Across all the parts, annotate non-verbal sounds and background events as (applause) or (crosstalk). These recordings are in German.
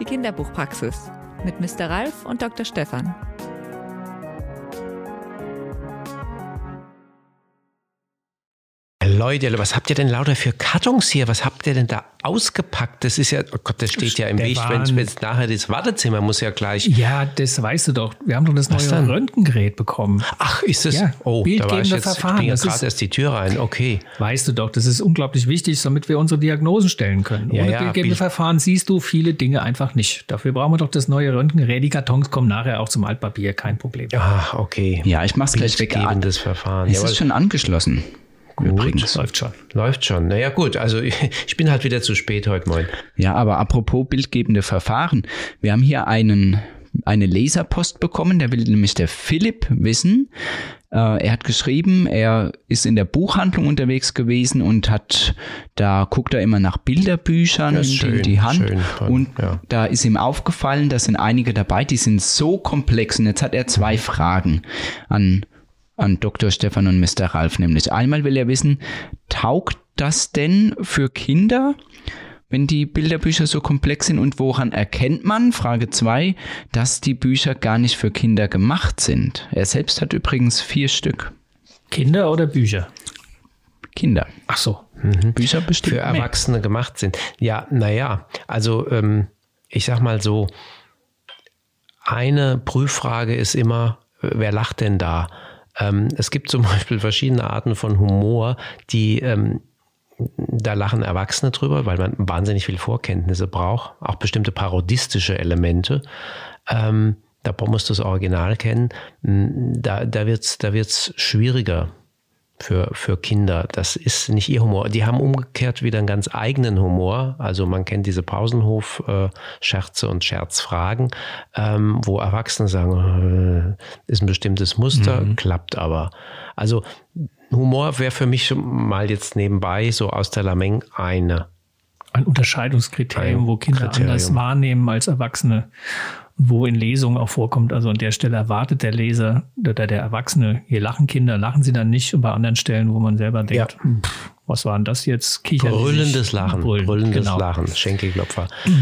Die Kinderbuchpraxis mit Mr. Ralf und Dr. Stefan. Leute, was habt ihr denn lauter für Kartons hier? Was habt ihr denn da ausgepackt? Das ist ja, oh Gott, das steht ja im Weg, wenn es nachher das Wartezimmer muss ja gleich. Ja, das weißt du doch. Wir haben doch das was neue dann? Röntgengerät bekommen. Ach, ist es? Ja, oh, da war ich jetzt, Verfahren. ich bin ja gerade erst die Tür rein. Okay. Weißt du doch, das ist unglaublich wichtig, damit wir unsere Diagnosen stellen können. Ja, Ohne ja, bildgebende Verfahren siehst du viele Dinge einfach nicht. Dafür brauchen wir doch das neue Röntgengerät. Die Kartons kommen nachher auch zum Altpapier, kein Problem. Ah, okay. Ja, ich mach's gleich weg. Bildgebendes Verfahren. Es ist schon angeschlossen. Gut, Übrigens. läuft schon. Läuft schon. Naja, gut. Also (laughs) ich bin halt wieder zu spät heute Morgen. Ja, aber apropos bildgebende Verfahren. Wir haben hier einen, eine Leserpost bekommen. Der will nämlich der Philipp wissen. Äh, er hat geschrieben, er ist in der Buchhandlung unterwegs gewesen und hat, da guckt er immer nach Bilderbüchern ja, schön, in die Hand. Schön, und ja. da ist ihm aufgefallen, da sind einige dabei, die sind so komplex. Und jetzt hat er zwei Fragen an an Dr. Stefan und Mr. Ralf nämlich. Einmal will er wissen, taugt das denn für Kinder, wenn die Bilderbücher so komplex sind und woran erkennt man, Frage 2, dass die Bücher gar nicht für Kinder gemacht sind? Er selbst hat übrigens vier Stück. Kinder oder Bücher? Kinder. Ach so. Mhm. Bücher bestimmt. Für Erwachsene mehr. gemacht sind. Ja, naja, also ähm, ich sag mal so, eine Prüffrage ist immer, wer lacht denn da? Ähm, es gibt zum (laughs) Beispiel verschiedene Arten von Humor, die ähm, da lachen Erwachsene drüber, weil man wahnsinnig viel Vorkenntnisse braucht, auch bestimmte parodistische Elemente. Ähm, da musst du das Original kennen. Da, da wird es da wird's schwieriger für, für Kinder. Das ist nicht ihr Humor. Die haben umgekehrt wieder einen ganz eigenen Humor. Also man kennt diese Pausenhof-Scherze und Scherzfragen, ähm, wo Erwachsene sagen, äh, ist ein bestimmtes Muster, mhm. klappt aber. Also Humor wäre für mich mal jetzt nebenbei so aus der Lameng eine. Ein Unterscheidungskriterium, ein wo Kinder Kriterium. anders wahrnehmen als Erwachsene wo in Lesungen auch vorkommt. Also an der Stelle erwartet der Leser oder der Erwachsene, hier lachen Kinder, lachen sie dann nicht. Und bei anderen Stellen, wo man selber denkt, ja. pff, was war denn das jetzt? Kichern Brüllendes Lachen, brüllen, brüllendes genau. Lachen, Schenkelklopfer. (clears throat)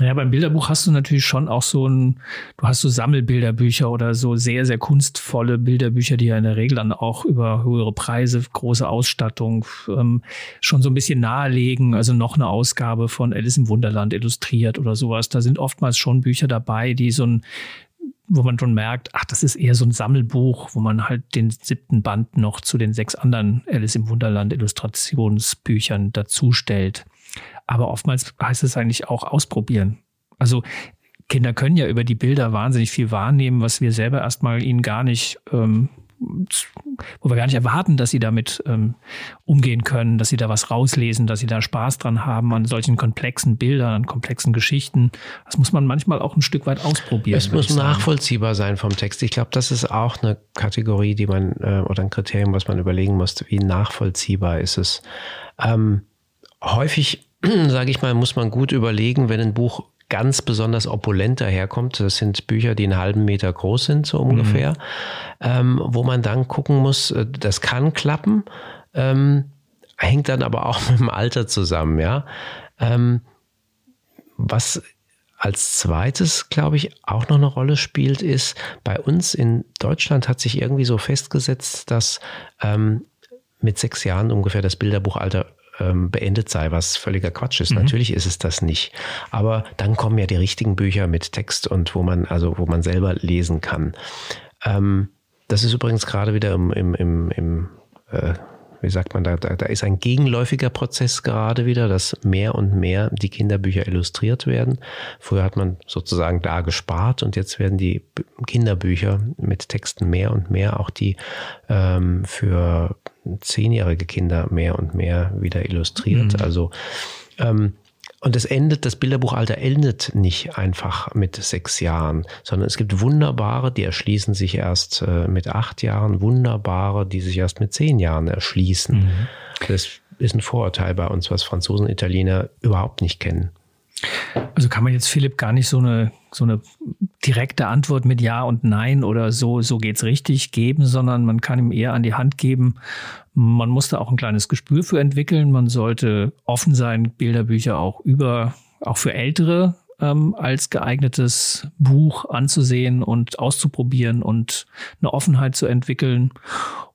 Ja, beim Bilderbuch hast du natürlich schon auch so ein, du hast so Sammelbilderbücher oder so sehr, sehr kunstvolle Bilderbücher, die ja in der Regel dann auch über höhere Preise, große Ausstattung ähm, schon so ein bisschen nahelegen. Also noch eine Ausgabe von Alice im Wunderland illustriert oder sowas. Da sind oftmals schon Bücher dabei, die so ein wo man schon merkt, ach, das ist eher so ein Sammelbuch, wo man halt den siebten Band noch zu den sechs anderen Alice im Wunderland Illustrationsbüchern dazustellt. Aber oftmals heißt es eigentlich auch ausprobieren. Also Kinder können ja über die Bilder wahnsinnig viel wahrnehmen, was wir selber erstmal ihnen gar nicht, ähm, wo wir gar nicht erwarten, dass sie damit ähm, umgehen können, dass sie da was rauslesen, dass sie da Spaß dran haben an solchen komplexen Bildern, an komplexen Geschichten. Das muss man manchmal auch ein Stück weit ausprobieren. Es muss nachvollziehbar sein vom Text. Ich glaube, das ist auch eine Kategorie, die man äh, oder ein Kriterium, was man überlegen muss, wie nachvollziehbar ist es. Ähm, häufig (clears throat) sage ich mal, muss man gut überlegen, wenn ein Buch ganz besonders opulent daherkommt. Das sind Bücher, die einen halben Meter groß sind, so ungefähr, mhm. ähm, wo man dann gucken muss, äh, das kann klappen, ähm, hängt dann aber auch (laughs) mit dem Alter zusammen, ja. Ähm, was als zweites, glaube ich, auch noch eine Rolle spielt, ist, bei uns in Deutschland hat sich irgendwie so festgesetzt, dass ähm, mit sechs Jahren ungefähr das Bilderbuchalter ähm, beendet sei, was völliger Quatsch ist. Mhm. Natürlich ist es das nicht. Aber dann kommen ja die richtigen Bücher mit Text und wo man, also wo man selber lesen kann. Ähm, das ist übrigens gerade wieder im, im, im, im äh, wie sagt man, da, da, da ist ein gegenläufiger Prozess gerade wieder, dass mehr und mehr die Kinderbücher illustriert werden. Früher hat man sozusagen da gespart und jetzt werden die Kinderbücher mit Texten mehr und mehr, auch die ähm, für zehnjährige Kinder mehr und mehr wieder illustriert. Mhm. Also ähm, und es endet, das Bilderbuchalter endet nicht einfach mit sechs Jahren, sondern es gibt wunderbare, die erschließen sich erst äh, mit acht Jahren, wunderbare, die sich erst mit zehn Jahren erschließen. Mhm. Das ist ein Vorurteil bei uns, was Franzosen, Italiener überhaupt nicht kennen. Also kann man jetzt Philipp gar nicht so eine, so eine direkte Antwort mit Ja und Nein oder so, so geht's richtig geben, sondern man kann ihm eher an die Hand geben. Man muss da auch ein kleines Gespür für entwickeln. Man sollte offen sein, Bilderbücher auch über, auch für Ältere ähm, als geeignetes Buch anzusehen und auszuprobieren und eine Offenheit zu entwickeln.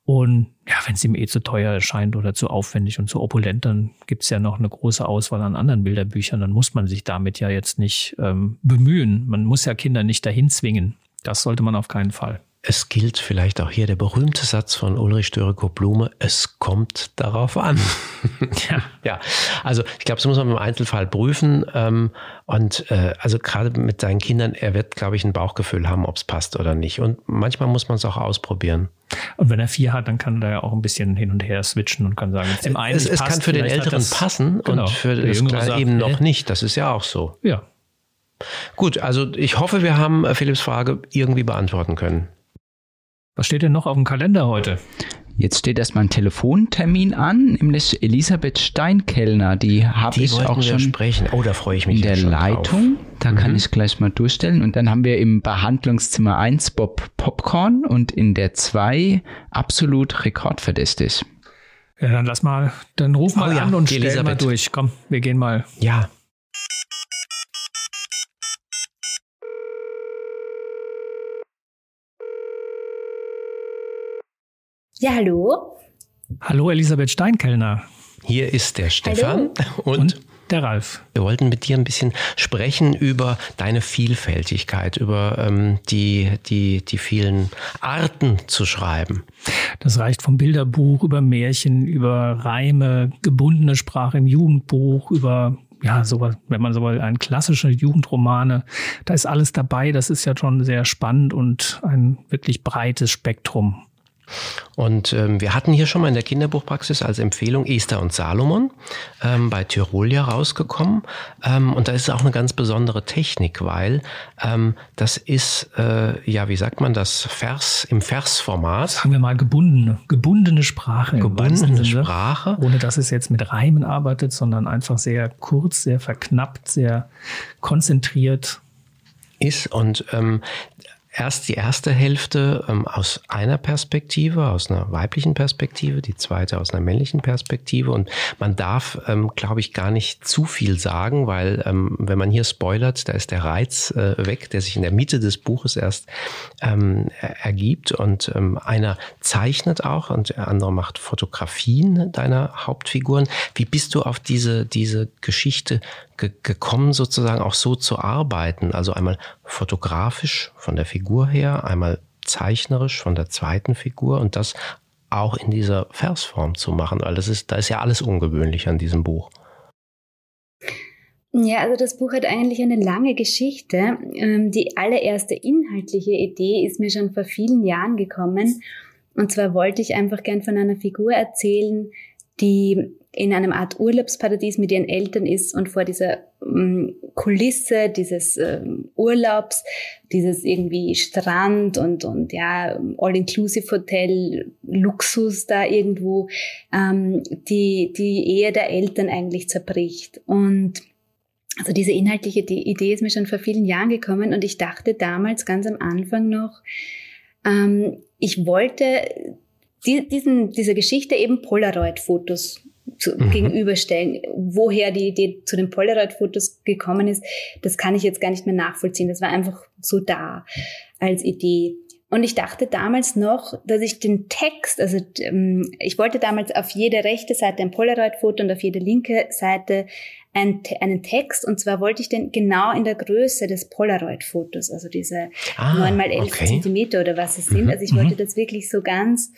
Und ja, wenn es ihm eh zu teuer erscheint oder zu aufwendig und zu opulent, dann gibt's ja noch eine große Auswahl an anderen Bilderbüchern. Dann muss man sich damit ja jetzt nicht ähm, bemühen. Man muss ja Kinder nicht dahin zwingen. Das sollte man auf keinen Fall. Es gilt vielleicht auch hier der berühmte Satz von Ulrich Döreko-Blume, es kommt darauf an. (laughs) ja. ja, also ich glaube, das muss man im Einzelfall prüfen. Ähm, und äh, also gerade mit seinen Kindern, er wird, glaube ich, ein Bauchgefühl haben, ob es passt oder nicht. Und manchmal muss man es auch ausprobieren. Und wenn er vier hat, dann kann er ja auch ein bisschen hin und her switchen und kann sagen, dem einen es, es passt, kann für den Älteren das, passen genau, und für das Kleine eben noch nicht. Das ist ja auch so. Ja. Gut, also ich hoffe, wir haben äh, Philipps Frage irgendwie beantworten können. Was steht denn noch auf dem Kalender heute? Jetzt steht erstmal ein Telefontermin an, nämlich Elisabeth Steinkellner. Die habe ich auch schon sprechen. Oh, da freue ich mich in der Leitung. Drauf. Da mhm. kann ich gleich mal durchstellen. Und dann haben wir im Behandlungszimmer 1 Bob Popcorn und in der 2 absolut rekordverdächtig. Ja, dann lass mal, dann ruf mal oh, an ja, und stell mal durch. Komm, wir gehen mal. Ja. Ja, hallo. Hallo, Elisabeth Steinkellner. Hier ist der Stefan und, und, der Ralf. Wir wollten mit dir ein bisschen sprechen über deine Vielfältigkeit, über ähm, die, die, die vielen Arten zu schreiben. Das reicht vom Bilderbuch über Märchen, über Reime, gebundene Sprache im Jugendbuch, über ja, so, wenn man so will, ein klassische Jugendromane, da ist alles dabei. Das ist ja schon sehr spannend und ein wirklich breites Spektrum. Und ähm, wir hatten hier schon mal in der Kinderbuchpraxis als Empfehlung Esther und Salomon ähm, bei Tyrolia rausgekommen. Ähm, und da ist es auch eine ganz besondere Technik, weil ähm, das ist, äh, ja, wie sagt man das, Vers im Versformat. Sagen wir mal gebundene, gebundene Sprache. Gebundene Sprache. Ohne dass es jetzt mit Reimen arbeitet, sondern einfach sehr kurz, sehr verknappt, sehr konzentriert ist. Und ähm, erst die erste Hälfte ähm, aus einer Perspektive, aus einer weiblichen Perspektive, die zweite aus einer männlichen Perspektive. Und man darf, ähm, glaube ich, gar nicht zu viel sagen, weil ähm, wenn man hier spoilert, da ist der Reiz äh, weg, der sich in der Mitte des Buches erst ähm, ergibt. Und ähm, einer zeichnet auch und der andere macht Fotografien deiner Hauptfiguren. Wie bist du auf diese, diese Geschichte ge gekommen, sozusagen auch so zu arbeiten. Also einmal fotografisch von der Figur her, einmal zeichnerisch von der zweiten Figur und das auch in dieser Versform zu machen, weil das ist, da ist ja alles ungewöhnlich an diesem Buch. Ja, also das Buch hat eigentlich eine lange Geschichte. Ähm, die allererste inhaltliche Idee ist mir schon vor vielen Jahren gekommen. Und zwar wollte ich einfach gern von einer Figur erzählen, die in einem Art Urlaubsparadies mit ihren Eltern ist und vor dieser ähm, Kulisse dieses ähm, Urlaubs, dieses irgendwie Strand und, und ja, All-Inclusive-Hotel, Luxus da irgendwo, ähm, die, die Ehe der Eltern eigentlich zerbricht. Und also diese inhaltliche Idee ist mir schon vor vielen Jahren gekommen und ich dachte damals ganz am Anfang noch, ähm, ich wollte die, diesen, dieser Geschichte eben Polaroid-Fotos zu, mhm. gegenüberstellen. Woher die Idee zu den Polaroid-Fotos gekommen ist, das kann ich jetzt gar nicht mehr nachvollziehen. Das war einfach so da als Idee. Und ich dachte damals noch, dass ich den Text, also ähm, ich wollte damals auf jede rechte Seite ein Polaroid-Foto und auf jede linke Seite einen, einen Text. Und zwar wollte ich den genau in der Größe des Polaroid-Fotos, also diese ah, 9 mal 11 okay. Zentimeter oder was es sind. Mhm, also ich wollte mhm. das wirklich so ganz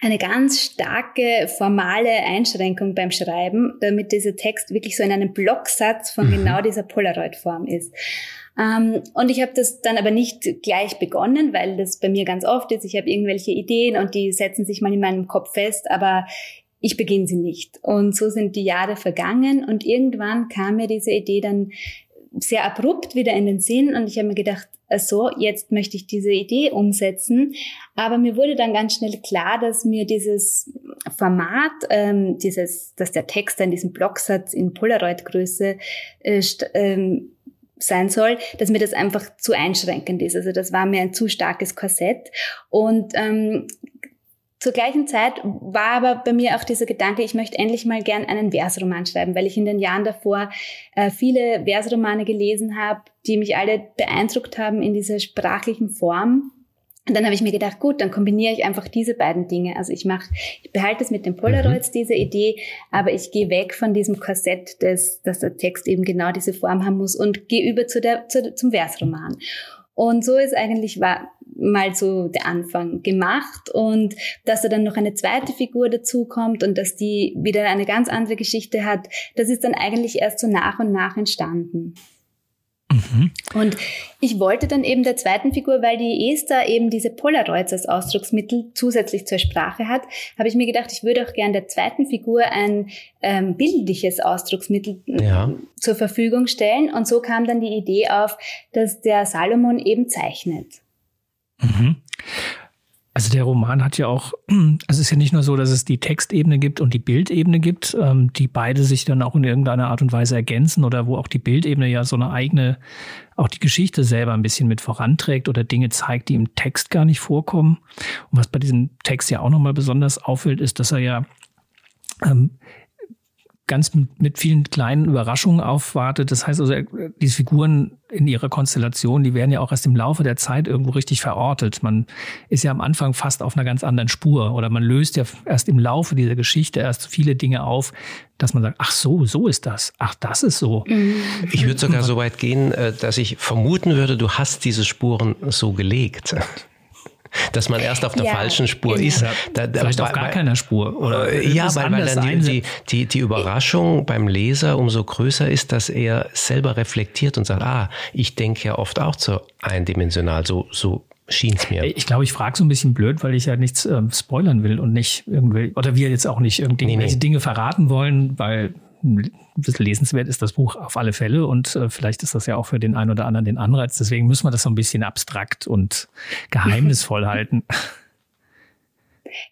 eine ganz starke formale Einschränkung beim Schreiben, damit dieser Text wirklich so in einem Blocksatz von mhm. genau dieser Polaroid-Form ist. Ähm, und ich habe das dann aber nicht gleich begonnen, weil das bei mir ganz oft ist. Ich habe irgendwelche Ideen und die setzen sich mal in meinem Kopf fest, aber ich beginne sie nicht. Und so sind die Jahre vergangen und irgendwann kam mir diese Idee dann sehr abrupt wieder in den Sinn und ich habe mir gedacht, so, jetzt möchte ich diese Idee umsetzen. Aber mir wurde dann ganz schnell klar, dass mir dieses Format, ähm, dieses, dass der Text in diesem Blocksatz in Polaroid-Größe äh, ähm, sein soll, dass mir das einfach zu einschränkend ist. Also das war mir ein zu starkes Korsett. Und ähm, zur gleichen Zeit war aber bei mir auch dieser Gedanke, ich möchte endlich mal gern einen Versroman schreiben, weil ich in den Jahren davor äh, viele Versromane gelesen habe, die mich alle beeindruckt haben in dieser sprachlichen Form. Und dann habe ich mir gedacht, gut, dann kombiniere ich einfach diese beiden Dinge. Also ich mache, ich behalte es mit den Polaroids, mhm. diese Idee, aber ich gehe weg von diesem Korsett, des, dass der Text eben genau diese Form haben muss und gehe über zu der, zu, zum Versroman. Und so ist eigentlich war mal so der Anfang gemacht und dass da dann noch eine zweite Figur dazukommt und dass die wieder eine ganz andere Geschichte hat, das ist dann eigentlich erst so nach und nach entstanden. Mhm. Und ich wollte dann eben der zweiten Figur, weil die Esther eben diese Polaroids als Ausdrucksmittel zusätzlich zur Sprache hat, habe ich mir gedacht, ich würde auch gern der zweiten Figur ein ähm, bildliches Ausdrucksmittel ja. zur Verfügung stellen. Und so kam dann die Idee auf, dass der Salomon eben zeichnet. Mhm. Also der Roman hat ja auch, (clears throat) also es ist ja nicht nur so, dass es die Textebene gibt und die Bildebene gibt, ähm, die beide sich dann auch in irgendeiner Art und Weise ergänzen oder wo auch die Bildebene ja so eine eigene, auch die Geschichte selber ein bisschen mit voranträgt oder Dinge zeigt, die im Text gar nicht vorkommen. Und was bei diesem Text ja auch nochmal besonders auffällt, ist, dass er ja ähm, ganz mit vielen kleinen Überraschungen aufwartet. Das heißt also, diese Figuren in ihrer Konstellation, die werden ja auch erst im Laufe der Zeit irgendwo richtig verortet. Man ist ja am Anfang fast auf einer ganz anderen Spur oder man löst ja erst im Laufe dieser Geschichte erst viele Dinge auf, dass man sagt, ach so, so ist das. Ach, das ist so. Mhm. Ich würde sogar so weit gehen, äh, dass ich vermuten würde, du hast diese Spuren so gelegt dass man erst auf der ja, falschen Spur genau. ist. Da, da, Vielleicht auf gar keiner Spur. Oder äh, ja, weil, weil dann die, die, die Überraschung beim Leser umso größer ist, dass er selber reflektiert und sagt, ah, ich denke ja oft auch so eindimensional, so, so schien es mir. Ich glaube, ich frage so ein bisschen blöd, weil ich ja nichts ähm, spoilern will und nicht irgendwie, oder wir jetzt auch nicht irgendwelche nee, nee. Dinge verraten wollen, weil ein bisschen lesenswert ist das Buch auf alle Fälle und äh, vielleicht ist das ja auch für den einen oder anderen den Anreiz. Deswegen müssen wir das so ein bisschen abstrakt und (laughs) geheimnisvoll halten.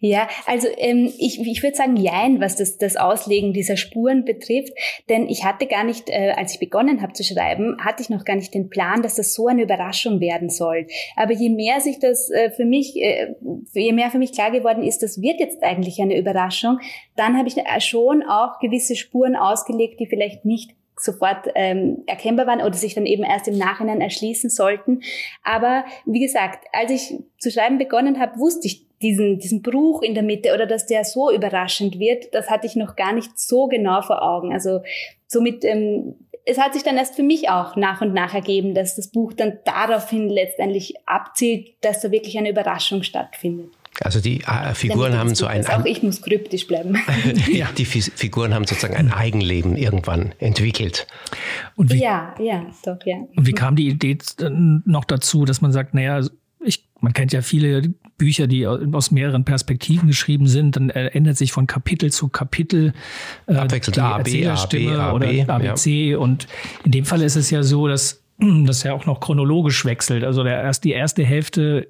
Ja, also ähm, ich, ich würde sagen, jein, was das, das Auslegen dieser Spuren betrifft. Denn ich hatte gar nicht, äh, als ich begonnen habe zu schreiben, hatte ich noch gar nicht den Plan, dass das so eine Überraschung werden soll. Aber je mehr sich das äh, für mich, äh, je mehr für mich klar geworden ist, das wird jetzt eigentlich eine Überraschung, dann habe ich äh, schon auch gewisse Spuren ausgelegt, die vielleicht nicht sofort ähm, erkennbar waren oder sich dann eben erst im Nachhinein erschließen sollten. Aber wie gesagt, als ich zu schreiben begonnen habe, wusste ich diesen, diesen Bruch in der Mitte oder dass der so überraschend wird, das hatte ich noch gar nicht so genau vor Augen. Also somit, ähm, es hat sich dann erst für mich auch nach und nach ergeben, dass das Buch dann daraufhin letztendlich abzielt, dass da wirklich eine Überraschung stattfindet. Also die äh, Figuren haben so ein, ein, auch ich muss kryptisch bleiben. (laughs) ja, die Figuren haben sozusagen ein Eigenleben irgendwann entwickelt. Wie, ja, ja, doch, ja. Und wie kam die Idee noch dazu, dass man sagt, naja, ich, man kennt ja viele Bücher, die aus mehreren Perspektiven geschrieben sind, dann ändert sich von Kapitel zu Kapitel äh, Abwechselnd die A, B, A, B, A, oder ABC. Ja. Und in dem Fall ist es ja so, dass (clears throat) das ja auch noch chronologisch wechselt. Also der erst die erste Hälfte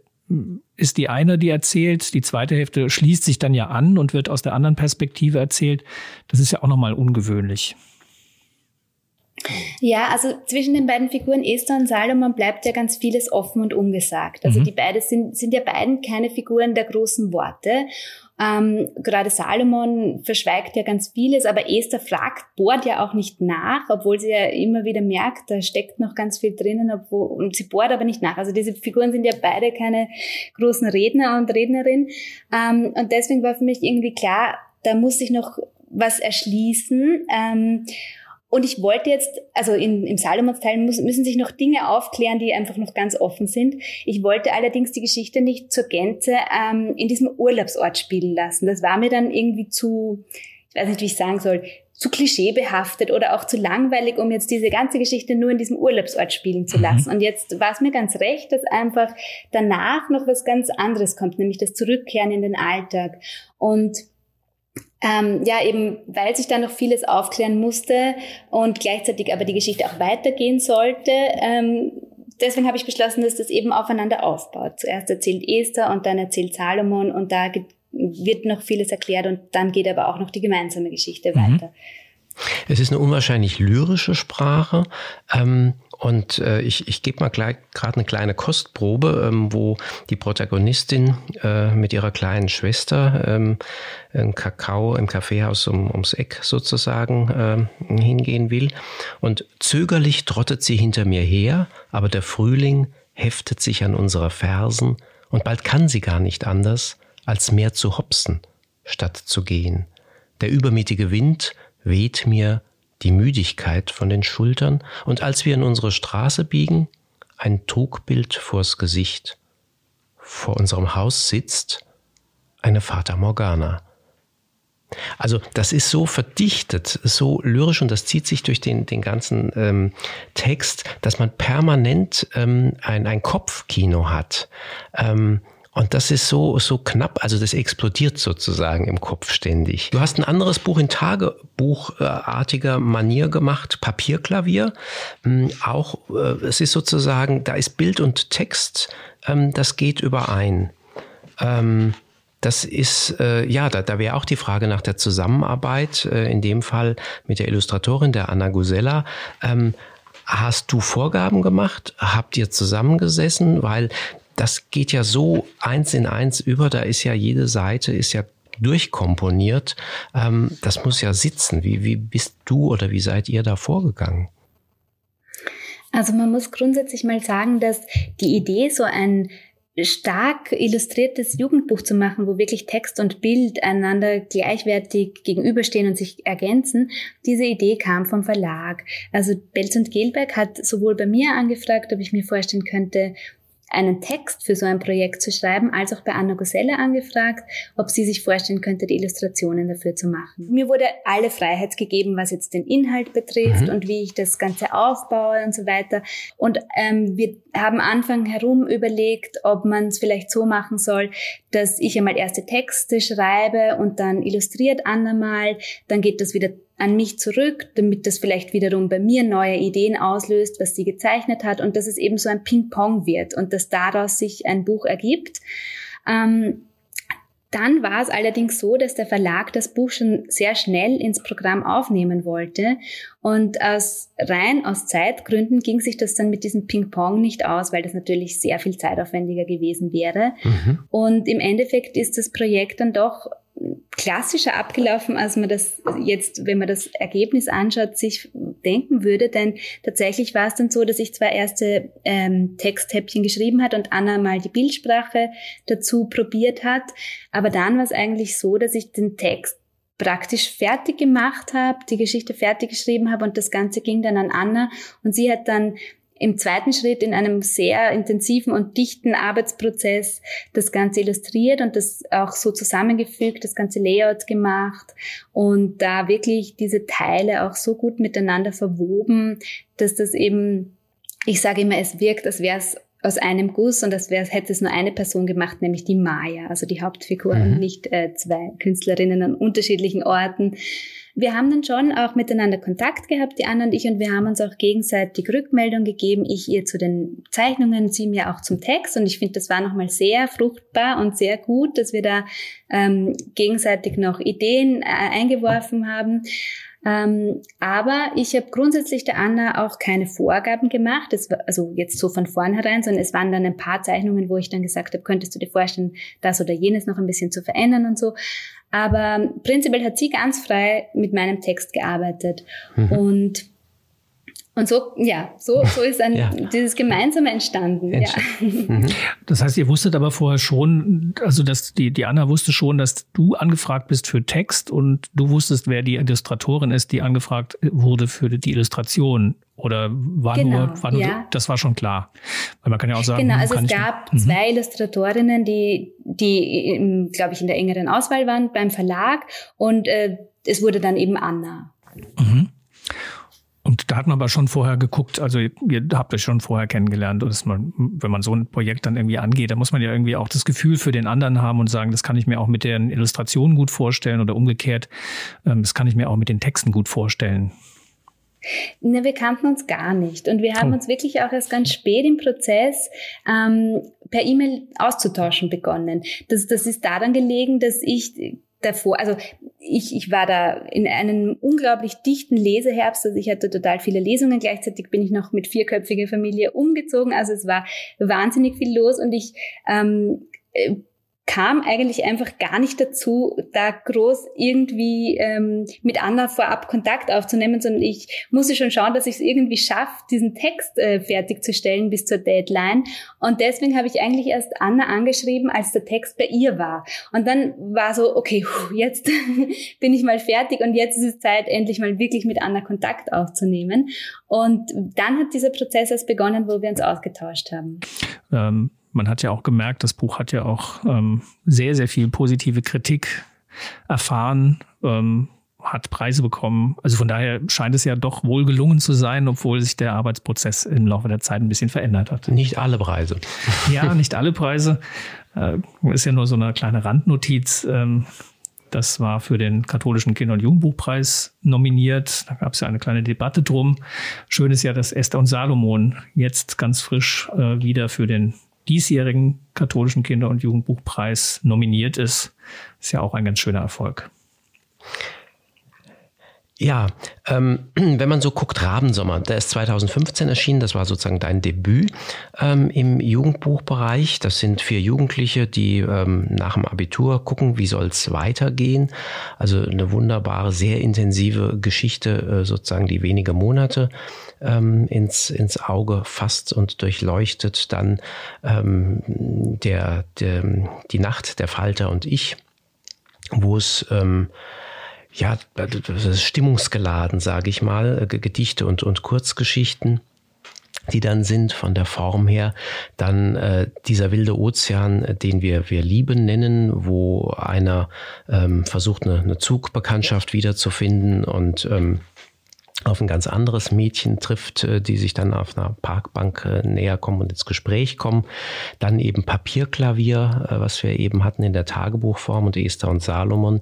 ist die eine, die erzählt, die zweite Hälfte schließt sich dann ja an und wird aus der anderen Perspektive erzählt. Das ist ja auch nochmal ungewöhnlich. Ja, also zwischen den beiden Figuren Esther und Salomon bleibt ja ganz vieles offen und ungesagt. Also mhm. die beiden sind, sind ja beiden keine Figuren der großen Worte. Ähm, gerade Salomon verschweigt ja ganz vieles, aber Esther fragt, bohrt ja auch nicht nach, obwohl sie ja immer wieder merkt, da steckt noch ganz viel drinnen, obwohl, und sie bohrt aber nicht nach. Also diese Figuren sind ja beide keine großen Redner und Rednerin. Ähm, und deswegen war für mich irgendwie klar, da muss sich noch was erschließen. Ähm, und ich wollte jetzt, also in, im Salomonsteil muss, müssen sich noch Dinge aufklären, die einfach noch ganz offen sind. Ich wollte allerdings die Geschichte nicht zur Gänze ähm, in diesem Urlaubsort spielen lassen. Das war mir dann irgendwie zu, ich weiß nicht, wie ich sagen soll, zu klischeebehaftet oder auch zu langweilig, um jetzt diese ganze Geschichte nur in diesem Urlaubsort spielen zu mhm. lassen. Mhm. Und jetzt war es mir ganz recht, dass einfach danach noch was ganz anderes kommt, nämlich das Zurückkehren in den Alltag. Und ähm, ja, eben, weil sich da noch vieles aufklären musste und gleichzeitig aber die Geschichte auch weitergehen sollte. Ähm, deswegen habe ich beschlossen, dass das eben aufeinander aufbaut. Zuerst erzählt Esther und dann erzählt Salomon und da wird noch vieles erklärt und dann geht aber auch noch die gemeinsame Geschichte mhm. weiter. Es ist eine unwahrscheinlich lyrische Sprache. Ähm, und äh, ich, ich gebe mal gerade eine kleine Kostprobe, ähm, wo die Protagonistin äh, mit ihrer kleinen Schwester ähm, einen Kakao im Kaffeehaus um, ums Eck sozusagen äh, hingehen will. Und zögerlich trottet sie hinter mir her, aber der Frühling heftet sich an unsere Fersen und bald kann sie gar nicht anders, als mehr zu hopsen, statt zu gehen. Der übermütige Wind weht mir die Müdigkeit von den Schultern, und als wir in unsere Straße biegen, ein Trugbild vors Gesicht. Vor unserem Haus sitzt eine Fata Morgana. Also das ist so verdichtet, so lyrisch und das zieht sich durch den, den ganzen ähm, Text, dass man permanent ähm, ein, ein Kopfkino hat. Ähm, und das ist so, so knapp, also das explodiert sozusagen im Kopf ständig. Du hast ein anderes Buch in Tagebuchartiger Manier gemacht, Papierklavier. Hm, auch, äh, es ist sozusagen, da ist Bild und Text, ähm, das geht überein. Ähm, das ist, äh, ja, da, da wäre auch die Frage nach der Zusammenarbeit, äh, in dem Fall mit der Illustratorin, der Anna Gusella. Ähm, hast du Vorgaben gemacht? Habt ihr zusammengesessen? Weil das geht ja so eins in eins über, da ist ja jede Seite ist ja durchkomponiert. Ähm, das muss ja sitzen. Wie, wie bist du oder wie seid ihr da vorgegangen? Also man muss grundsätzlich mal sagen, dass die Idee, so ein stark illustriertes Jugendbuch zu machen, wo wirklich Text und Bild einander gleichwertig gegenüberstehen und sich ergänzen, diese Idee kam vom Verlag. Also Belz und Gelberg hat sowohl bei mir angefragt, ob ich mir vorstellen könnte, einen Text für so ein Projekt zu schreiben, als auch bei Anna Goselle angefragt, ob sie sich vorstellen könnte, die Illustrationen dafür zu machen. Mir wurde alle Freiheit gegeben, was jetzt den Inhalt betrifft mhm. und wie ich das Ganze aufbaue und so weiter. Und ähm, wir haben Anfang herum überlegt, ob man es vielleicht so machen soll, dass ich einmal erste Texte schreibe und dann illustriert Anna mal, dann geht das wieder an mich zurück, damit das vielleicht wiederum bei mir neue Ideen auslöst, was sie gezeichnet hat und dass es eben so ein Ping-Pong wird und dass daraus sich ein Buch ergibt. Ähm, dann war es allerdings so, dass der Verlag das Buch schon sehr schnell ins Programm aufnehmen wollte. Und aus rein aus Zeitgründen ging sich das dann mit diesem Ping-Pong nicht aus, weil das natürlich sehr viel zeitaufwendiger gewesen wäre. Mhm. Und im Endeffekt ist das Projekt dann doch klassischer abgelaufen, als man das jetzt, wenn man das Ergebnis anschaut, sich denken würde. Denn tatsächlich war es dann so, dass ich zwar erste ähm, Texthäppchen geschrieben hat und Anna mal die Bildsprache dazu probiert hat, aber dann war es eigentlich so, dass ich den Text praktisch fertig gemacht habe, die Geschichte fertig geschrieben habe und das Ganze ging dann an Anna und sie hat dann im zweiten Schritt in einem sehr intensiven und dichten Arbeitsprozess das Ganze illustriert und das auch so zusammengefügt, das ganze Layout gemacht und da wirklich diese Teile auch so gut miteinander verwoben, dass das eben, ich sage immer, es wirkt, als wäre es aus einem Guss und das wäre, hätte es nur eine Person gemacht, nämlich die Maya, also die Hauptfigur mhm. und nicht äh, zwei Künstlerinnen an unterschiedlichen Orten. Wir haben dann schon auch miteinander Kontakt gehabt, die Anna und ich, und wir haben uns auch gegenseitig Rückmeldung gegeben. Ich ihr zu den Zeichnungen, sie mir auch zum Text. Und ich finde, das war nochmal sehr fruchtbar und sehr gut, dass wir da ähm, gegenseitig noch Ideen äh, eingeworfen haben. Ähm, aber ich habe grundsätzlich der Anna auch keine Vorgaben gemacht, war, also jetzt so von vornherein, sondern es waren dann ein paar Zeichnungen, wo ich dann gesagt habe, könntest du dir vorstellen, das oder jenes noch ein bisschen zu verändern und so. Aber prinzipiell hat sie ganz frei mit meinem Text gearbeitet. Mhm. Und und so, ja, so, so ist ein, (laughs) ja. dieses Gemeinsame entstanden. Ja. (laughs) Mhm. Das heißt, ihr wusstet aber vorher schon, also dass die, die Anna wusste schon, dass du angefragt bist für Text und du wusstest, wer die Illustratorin ist, die angefragt wurde für die Illustration. Oder war genau, nur, war nur ja. das war schon klar. Weil man kann ja auch sagen, genau, also es gab mhm. zwei Illustratorinnen, die, die, glaube ich, in der engeren Auswahl waren beim Verlag und äh, es wurde dann eben Anna. Mhm. Und da hat man aber schon vorher geguckt, also ihr habt euch schon vorher kennengelernt. Und man, wenn man so ein Projekt dann irgendwie angeht, dann muss man ja irgendwie auch das Gefühl für den anderen haben und sagen, das kann ich mir auch mit den Illustrationen gut vorstellen oder umgekehrt, ähm, das kann ich mir auch mit den Texten gut vorstellen. Ne, wir kannten uns gar nicht und wir haben oh. uns wirklich auch erst ganz spät im Prozess ähm, per E-Mail auszutauschen begonnen. Das, das ist daran gelegen, dass ich davor, also ich, ich war da in einem unglaublich dichten Leseherbst, also ich hatte total viele Lesungen, gleichzeitig bin ich noch mit vierköpfiger Familie umgezogen, also es war wahnsinnig viel los und ich ähm, äh, kam eigentlich einfach gar nicht dazu, da groß irgendwie ähm, mit Anna vorab Kontakt aufzunehmen, sondern ich musste schon schauen, dass ich es irgendwie schaffe, diesen Text äh, fertigzustellen bis zur Deadline. Und deswegen habe ich eigentlich erst Anna angeschrieben, als der Text bei ihr war. Und dann war so, okay, jetzt (laughs) bin ich mal fertig und jetzt ist es Zeit, endlich mal wirklich mit Anna Kontakt aufzunehmen. Und dann hat dieser Prozess erst begonnen, wo wir uns ausgetauscht haben. Ähm man hat ja auch gemerkt, das Buch hat ja auch ähm, sehr, sehr viel positive Kritik erfahren, ähm, hat Preise bekommen. Also von daher scheint es ja doch wohl gelungen zu sein, obwohl sich der Arbeitsprozess im Laufe der Zeit ein bisschen verändert hat. Nicht alle Preise. (laughs) Ja, nicht alle Preise. Äh, ist ja nur so eine kleine Randnotiz. Ähm, das war für den katholischen Kinder- und Jugendbuchpreis nominiert. Da gab es ja eine kleine Debatte drum. Schön ist ja, dass Esther und Salomon jetzt ganz frisch äh, wieder für den diesjährigen katholischen Kinder- und Jugendbuchpreis nominiert ist. Ist ja auch ein ganz schöner Erfolg. Ja, ähm, (clears throat) wenn man so guckt, Rabensommer, der ist 2015 erschienen, das war sozusagen dein Debüt ähm, im Jugendbuchbereich. Das sind vier Jugendliche, die ähm, nach dem Abitur gucken, wie soll es weitergehen. Also eine wunderbare, sehr intensive Geschichte, äh, sozusagen die wenige Monate ähm, ins, ins Auge fasst und durchleuchtet. Dann ähm, der, der, die Nacht, der Falter und ich, wo es... Ähm, ja, stimmungsgeladen, sage ich mal, äh, Gedichte und, und Kurzgeschichten die dann sind von der Form her. Dann äh, dieser wilde Ozean, äh, den wir, wir lieben nennen, wo einer ähm, versucht, eine, eine Zugbekanntschaft wiederzufinden und ähm, auf ein ganz anderes Mädchen trifft, äh, die sich dann auf einer Parkbank äh, näher kommen und ins Gespräch kommen. Dann eben Papierklavier, äh, was wir eben hatten in der Tagebuchform und Esther und Salomon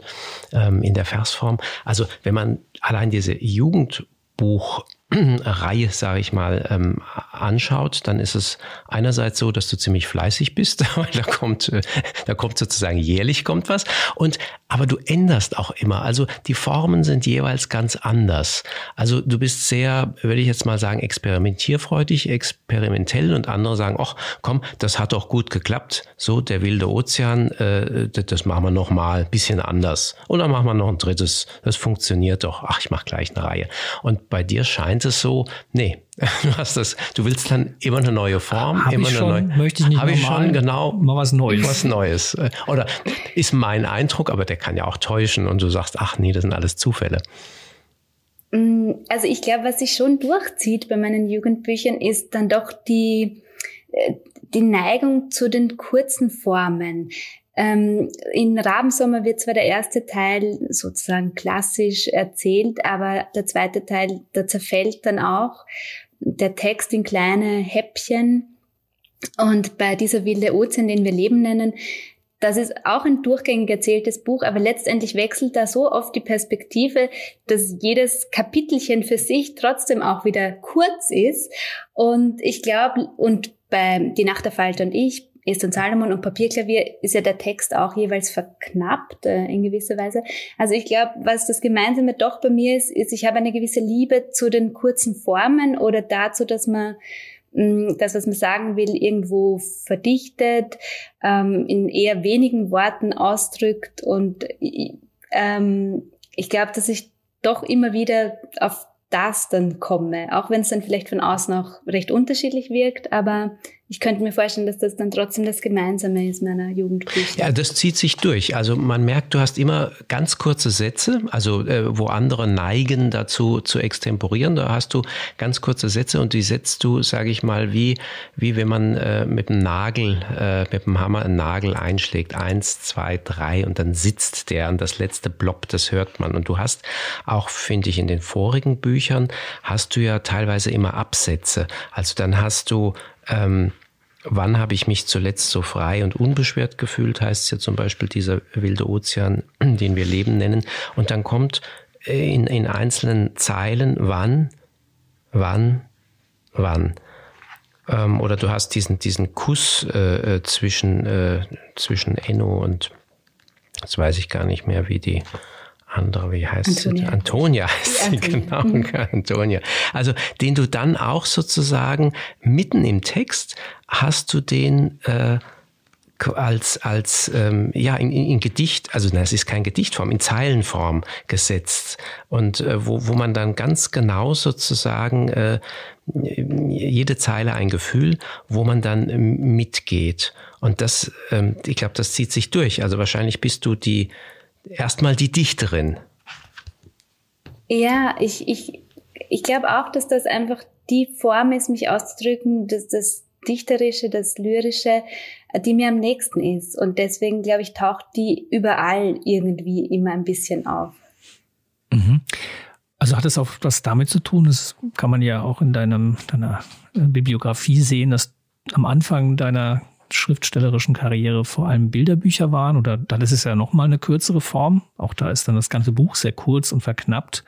ähm, in der Versform. Also wenn man allein diese Jugendbuch (clears throat) Reihe, sage ich mal, ähm, anschaut, dann ist es einerseits so, dass du ziemlich fleißig bist, (laughs) weil da kommt, äh, da kommt sozusagen jährlich kommt was. Und aber du änderst auch immer. Also die Formen sind jeweils ganz anders. Also du bist sehr, würde ich jetzt mal sagen, experimentierfreudig, experimentell und andere sagen, ach komm, das hat doch gut geklappt. So der wilde Ozean, äh, das machen wir noch mal, bisschen anders. Und dann machen wir noch ein drittes. Das funktioniert doch. Ach, ich mache gleich eine Reihe. Und bei dir scheint es so, nee, (laughs) du hast das, du willst dann immer eine neue Form, Hab immer ich eine schon, neue. möchte ich nicht Habe ich schon, genau. Mal was Neues. Was Neues. Oder ist mein Eindruck, aber der kann ja auch täuschen und du sagst, ach nee, das sind alles Zufälle. Mm, also ich glaube, was sich schon durchzieht bei meinen Jugendbüchern, ist dann doch die, äh, die Neigung zu den kurzen Formen. Ähm, in Rabensommer wird zwar der erste Teil sozusagen klassisch erzählt, aber der zweite Teil, der zerfällt dann auch. Der Text in kleine Häppchen. Und bei dieser wilde Ozean, den wir Leben nennen, das ist auch ein durchgängig erzähltes Buch, aber letztendlich wechselt da so oft die Perspektive, dass jedes Kapitelchen für sich trotzdem auch wieder kurz ist. Und ich glaube, und bei Die Nacht der Falter und ich ist und Salomon und Papierklavier ist ja der Text auch jeweils verknappt äh, in gewisser Weise. Also ich glaube, was das Gemeinsame doch bei mir ist, ist, ich habe eine gewisse Liebe zu den kurzen Formen oder dazu, dass man mh, mm, das, was man sagen will, irgendwo verdichtet, ähm, in eher wenigen Worten ausdrückt und ähm, ich glaube, dass ich doch immer wieder auf das dann komme, auch wenn es dann vielleicht von außen auch recht unterschiedlich wirkt, aber ich könnte mir vorstellen, dass das dann trotzdem das Gemeinsame ist meiner Jugendbücher. Ja, das zieht sich durch. Also man merkt, du hast immer ganz kurze Sätze, also äh, wo andere neigen dazu zu extemporieren, da hast du ganz kurze Sätze und die setzt du, sage ich mal, wie, wie wenn man äh, mit einem Nagel, äh, mit dem Hammer einen Nagel einschlägt. Eins, zwei, drei und dann sitzt der und das letzte Blob, das hört man. Und du hast auch, finde ich, in den vorigen Büchern, hast du ja teilweise immer Absätze. Also dann hast du ähm, wann habe ich mich zuletzt so frei und unbeschwert gefühlt, heißt es ja zum Beispiel dieser wilde Ozean, (clears throat) den wir Leben nennen. Und dann kommt in, in einzelnen Zeilen, wann, wann, wann. Ähm, oder du hast diesen, diesen Kuss äh, äh zwischen, äh, zwischen Enno und jetzt weiß ich gar nicht mehr, wie die andere, wie heißt Antonia. sie? Antonia heißt (laughs) sie, Antonia. genau, mhm. Antonia. Also den du dann auch sozusagen mitten im Text hast du den äh, als, als ähm, ja, in, in Gedicht, also nein, es ist kein Gedichtform, in Zeilenform gesetzt. Und äh, wo, wo man dann ganz genau sozusagen äh, jede Zeile ein Gefühl, wo man dann mitgeht. Und das, ähm, ich glaube, das zieht sich durch. Also wahrscheinlich bist du die erstmal die Dichterin. Ja, ich, ich, ich glaube auch, dass das einfach die Form ist, mich auszudrücken, dass das Dichterische, das Lyrische, die mir am nächsten ist. Und deswegen, glaube ich, taucht die überall irgendwie immer ein bisschen auf. Mhm. Also hat es auch was damit zu tun, das kann man ja auch in deinem, deiner äh, Bibliografie sehen, dass am Anfang deiner schriftstellerischen Karriere vor allem Bilderbücher waren oder dann ist es ja nochmal eine kürzere Form. Auch da ist dann das ganze Buch sehr kurz und verknappt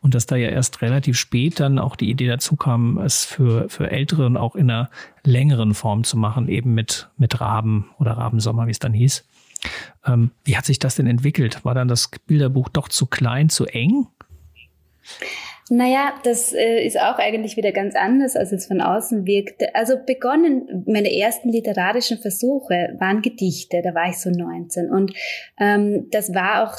und dass da ja erst relativ spät dann auch die Idee dazu kam, es für, für Ältere und auch in einer längeren Form zu machen, eben mit, mit Raben oder Rabensommer, wie es dann hieß. Ähm, wie hat sich das denn entwickelt? War dann das Bilderbuch doch zu klein, zu eng? Naja, das äh, ist auch eigentlich wieder ganz anders, als es von außen wirkte. Also begonnen, meine ersten literarischen Versuche waren Gedichte, da war ich so 19. Und ähm, das war auch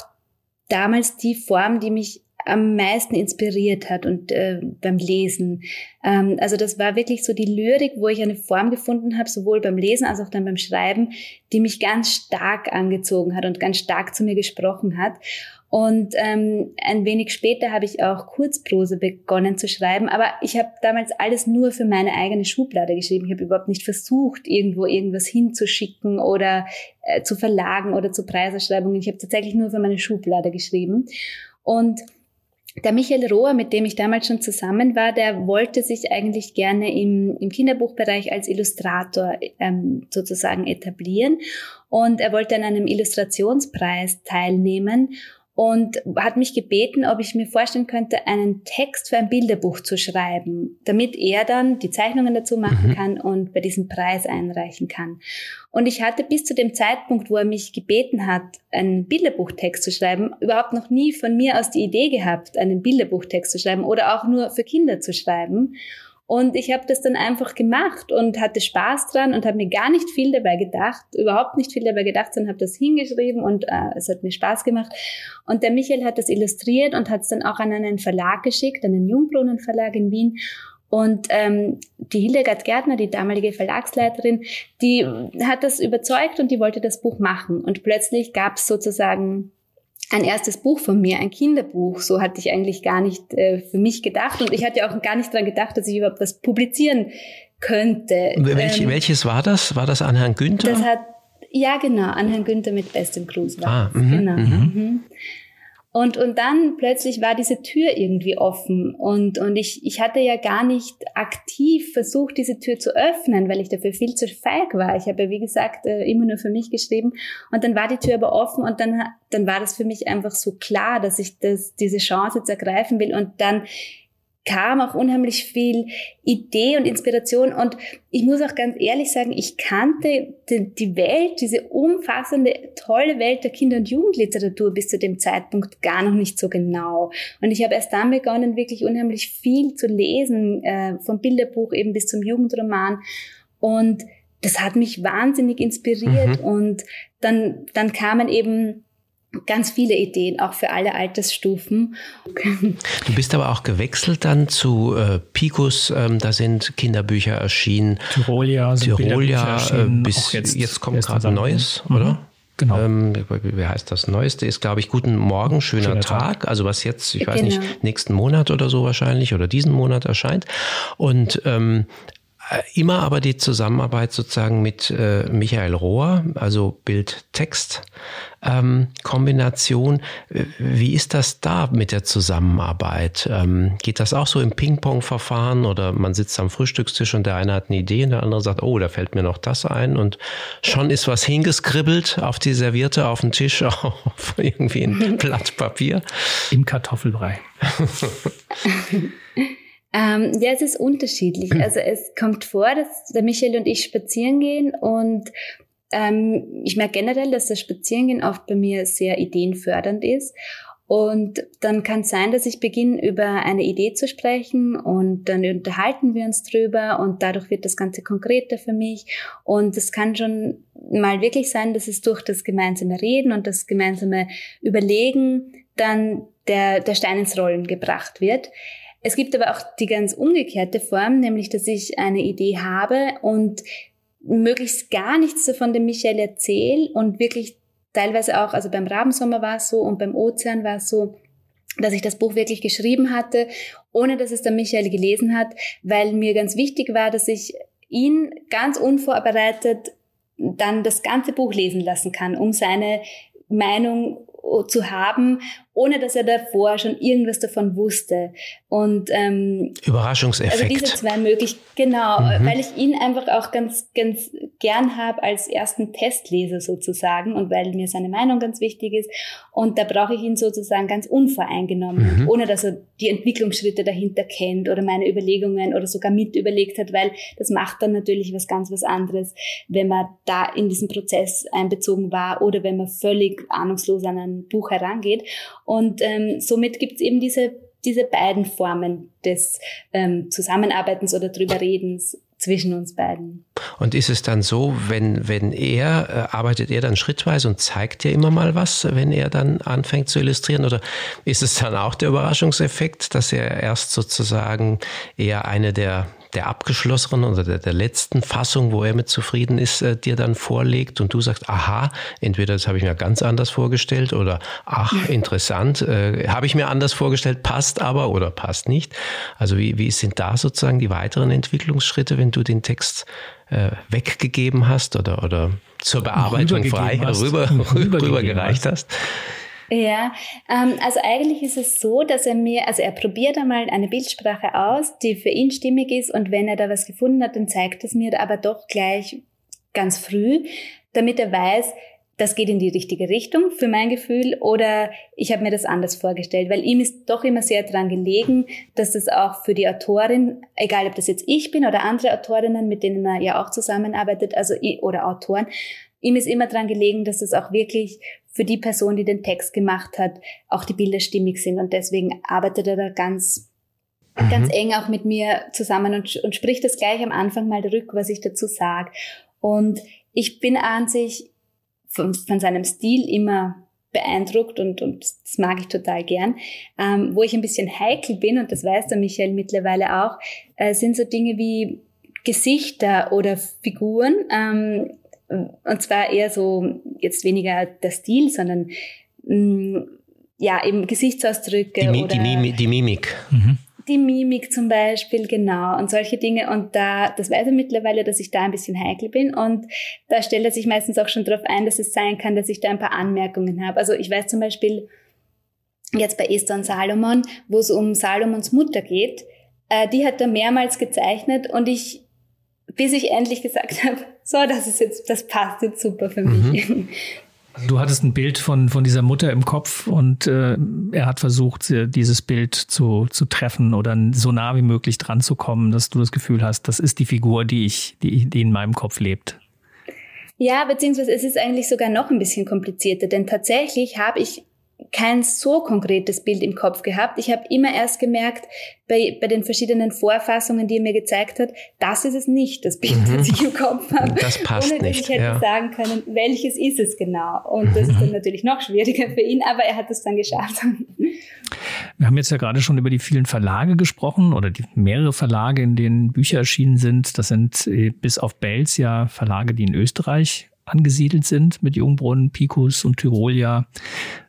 damals die Form, die mich am meisten inspiriert hat und äh, beim Lesen. Ähm, also das war wirklich so die Lyrik, wo ich eine Form gefunden habe, sowohl beim Lesen als auch dann beim Schreiben, die mich ganz stark angezogen hat und ganz stark zu mir gesprochen hat. Und ähm, ein wenig später habe ich auch Kurzprose begonnen zu schreiben, aber ich habe damals alles nur für meine eigene Schublade geschrieben. Ich habe überhaupt nicht versucht, irgendwo irgendwas hinzuschicken oder äh, zu Verlagen oder zu Preisausschreibungen. Ich habe tatsächlich nur für meine Schublade geschrieben. Und der Michael Rohr, mit dem ich damals schon zusammen war, der wollte sich eigentlich gerne im, im Kinderbuchbereich als Illustrator ähm, sozusagen etablieren. Und er wollte an einem Illustrationspreis teilnehmen und hat mich gebeten, ob ich mir vorstellen könnte, einen Text für ein Bilderbuch zu schreiben, damit er dann die Zeichnungen dazu machen mhm. kann und bei diesem Preis einreichen kann. Und ich hatte bis zu dem Zeitpunkt, wo er mich gebeten hat, einen Bilderbuchtext zu schreiben, überhaupt noch nie von mir aus die Idee gehabt, einen Bilderbuchtext zu schreiben oder auch nur für Kinder zu schreiben. Und ich habe das dann einfach gemacht und hatte Spaß dran und habe mir gar nicht viel dabei gedacht, überhaupt nicht viel dabei gedacht, sondern habe das hingeschrieben und äh, es hat mir Spaß gemacht. Und der Michael hat das illustriert und hat es dann auch an einen Verlag geschickt, an den Jungbrunnen Verlag in Wien. Und ähm, die Hildegard Gärtner, die damalige Verlagsleiterin, die hat das überzeugt und die wollte das Buch machen. Und plötzlich gab es sozusagen ein erstes Buch von mir, ein Kinderbuch. So hatte ich eigentlich gar nicht äh, für mich gedacht. Und ich hatte auch gar nicht dran gedacht, dass ich überhaupt was publizieren könnte. Welch, ähm, welches war das? War das an Herrn Günther? Das hat, ja genau, an Herrn Günther mit bestem Gruß war ah, mh, Genau. Mh. Mhm. Und, und dann plötzlich war diese Tür irgendwie offen. Und, und ich, ich hatte ja gar nicht aktiv versucht, diese Tür zu öffnen, weil ich dafür viel zu feig war. Ich habe ja, wie gesagt, äh, immer nur für mich geschrieben. Und dann war die Tür aber offen und dann, dann war das für mich einfach so klar, dass ich das, diese Chance jetzt ergreifen will. Und dann kam auch unheimlich viel Idee und Inspiration. Und ich muss auch ganz ehrlich sagen, ich kannte die Welt, diese umfassende, tolle Welt der Kinder- und Jugendliteratur bis zu dem Zeitpunkt gar noch nicht so genau. Und ich habe erst dann begonnen, wirklich unheimlich viel zu lesen, äh, vom Bilderbuch eben bis zum Jugendroman. Und das hat mich wahnsinnig inspiriert. Mhm. Und dann, dann kamen eben ganz viele Ideen, auch für alle Altersstufen. Du bist aber auch gewechselt dann zu äh, Picus, ähm, da sind Kinderbücher erschienen. Tyrolia, sind Tyrolia äh, bis jetzt, jetzt kommt gerade ein neues, mhm. oder? Genau. Ähm, wie heißt das? Neueste ist, glaube ich, Guten Morgen, schöner, schöner Tag. Tag. Also was jetzt, ich weiß genau. nicht, nächsten Monat oder so wahrscheinlich oder diesen Monat erscheint. Und ähm, äh, immer aber die Zusammenarbeit sozusagen mit äh, Michael Rohr, also Bild-Text-Kombination. Ähm, Wie ist das da mit der Zusammenarbeit? Ähm, geht das auch so im Ping-Pong-Verfahren oder man sitzt am Frühstückstisch und der eine hat eine Idee und der andere sagt, oh, da fällt mir noch das ein und schon ist was hingeskribbelt auf die Servierte, auf den Tisch, (laughs) auf irgendwie ein Blatt Papier. Im Kartoffelbrei. (laughs) Ähm, ja, es ist unterschiedlich. (clears throat) Also es kommt vor, dass der Michael und ich spazieren gehen und ähm, ich merke generell, dass das Spazierengehen oft bei mir sehr ideenfördernd ist. Und dann kann es sein, dass ich beginne, über eine Idee zu sprechen und dann unterhalten wir uns drüber und dadurch wird das Ganze konkreter für mich. Und es kann schon mal wirklich sein, dass es durch das gemeinsame Reden und das gemeinsame Überlegen dann der, der Stein ins Rollen gebracht wird. Es gibt aber auch die ganz umgekehrte Form, nämlich dass ich eine Idee habe und möglichst gar nichts davon dem Michael erzähle und wirklich teilweise auch, also beim Rabensommer war es so und beim Ozean war es so, dass ich das Buch wirklich geschrieben hatte, ohne dass es der Michael gelesen hat, weil mir ganz wichtig war, dass ich ihn ganz unvorbereitet dann das ganze Buch lesen lassen kann, um seine Meinung zu haben ohne dass er davor schon irgendwas davon wusste. Und ähm, Überraschungseffekt. Also diese zwei möglich, genau, mhm. weil ich ihn einfach auch ganz, ganz gern habe als ersten Testleser sozusagen und weil mir seine Meinung ganz wichtig ist. Und da brauche ich ihn sozusagen ganz unvoreingenommen, mhm. ohne dass er die Entwicklungsschritte dahinter kennt oder meine Überlegungen oder sogar mit überlegt hat, weil das macht dann natürlich was ganz was anderes, wenn man da in diesen Prozess einbezogen war oder wenn man völlig ahnungslos an ein Buch herangeht. Und ähm, somit gibt es eben diese, diese beiden Formen des ähm, Zusammenarbeitens oder drüber Redens zwischen uns beiden. Und ist es dann so, wenn, wenn er, äh, arbeitet er dann schrittweise und zeigt dir immer mal was, wenn er dann anfängt zu illustrieren? Oder ist es dann auch der Überraschungseffekt, dass er erst sozusagen eher eine der der abgeschlossenen oder der, der letzten Fassung, wo er mit zufrieden ist, äh, dir dann vorlegt und du sagst, aha, entweder das habe ich mir ganz anders vorgestellt oder ach, interessant, äh, habe ich mir anders vorgestellt, passt aber oder passt nicht. Also wie, wie sind da sozusagen die weiteren Entwicklungsschritte, wenn du den Text äh, weggegeben hast oder, oder zur Bearbeitung frei rüber, (laughs) rüber gereicht hast? Ja, ähm, also eigentlich ist es so, dass er mir, also er probiert einmal eine Bildsprache aus, die für ihn stimmig ist und wenn er da was gefunden hat, dann zeigt es mir aber doch gleich ganz früh, damit er weiß, das geht in die richtige Richtung für mein Gefühl oder ich habe mir das anders vorgestellt, weil ihm ist doch immer sehr dran gelegen, dass das auch für die Autorin, egal ob das jetzt ich bin oder andere Autorinnen, mit denen er ja auch zusammenarbeitet, also oder Autoren, ihm ist immer dran gelegen, dass das auch wirklich für die Person, die den Text gemacht hat, auch die Bilder stimmig sind. Und deswegen arbeitet er da ganz, mhm. ganz eng auch mit mir zusammen und, und spricht das gleich am Anfang mal rück, was ich dazu sage. Und ich bin an sich von, von seinem Stil immer beeindruckt und, und das mag ich total gern. Ähm, wo ich ein bisschen heikel bin, und das weiß der Michael mittlerweile auch, äh, sind so Dinge wie Gesichter oder Figuren. Ähm, und zwar eher so, jetzt weniger der Stil, sondern mh, mm, ja, eben Gesichtsausdrücke. Die, Mi oder die, Mimi die Mimik. Mhm. Die Mimik zum Beispiel, genau, und solche Dinge. Und da, das weiß er mittlerweile, dass ich da ein bisschen heikel bin. Und da stellt er sich meistens auch schon darauf ein, dass es sein kann, dass ich da ein paar Anmerkungen habe. Also ich weiß zum Beispiel jetzt bei Esther und Salomon, wo es um Salomons Mutter geht, äh, die hat er mehrmals gezeichnet und ich bis ich endlich gesagt (laughs) habe, so, das ist jetzt, das passt jetzt super für mich. Mhm. Du hattest ein Bild von, von dieser Mutter im Kopf und äh, er hat versucht, dieses Bild zu, zu treffen oder so nah wie möglich dran zu kommen, dass du das Gefühl hast, das ist die Figur, die ich, die, die in meinem Kopf lebt. Ja, beziehungsweise es ist eigentlich sogar noch ein bisschen komplizierter, denn tatsächlich habe ich kein so konkretes Bild im Kopf gehabt. Ich habe immer erst gemerkt, bei, bei den verschiedenen Vorfassungen, die er mir gezeigt hat, das ist es nicht, das Bild, mhm. das ich im Kopf habe. Das passt ohne, nicht. dass ich hätte ja. sagen können, welches ist es genau. Und das ist dann natürlich noch schwieriger für ihn, aber er hat es dann geschafft. Wir haben jetzt ja gerade schon über die vielen Verlage gesprochen oder die mehrere Verlage, in denen Bücher erschienen sind. Das sind äh, bis auf Belz ja Verlage, die in Österreich angesiedelt sind mit Jungbrunnen, Picus und Tyrolia.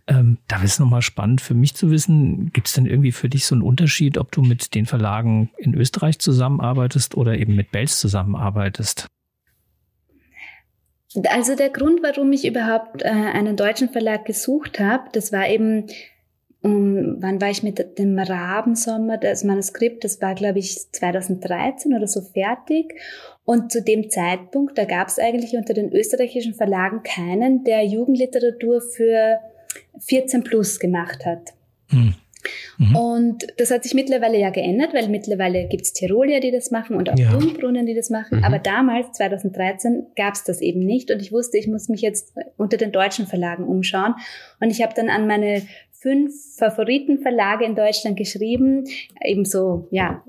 Ähm, da ist nochmal spannend für mich zu wissen, gibt es denn irgendwie für dich so einen Unterschied, ob du mit den Verlagen in Österreich zusammenarbeitest oder eben mit Belz zusammenarbeitest? Also der Grund, warum ich überhaupt äh, einen deutschen Verlag gesucht habe, das war eben, um, wann war ich mit dem Rabensommer, das Manuskript, das war glaube ich 2013 oder so fertig. Und zu dem Zeitpunkt, da gab es eigentlich unter den österreichischen Verlagen keinen, der Jugendliteratur für 14 plus gemacht hat. Hm. Mhm. Und das hat sich mittlerweile ja geändert, weil mittlerweile gibt es Tirolier, die das machen und auch ja. Jungbrunnen, die das machen. Mhm. Aber damals, 2013, gab es das eben nicht. Und ich wusste, ich muss mich jetzt unter den deutschen Verlagen umschauen. Und ich habe dann an meine fünf Favoritenverlage in Deutschland geschrieben, ebenso, ja,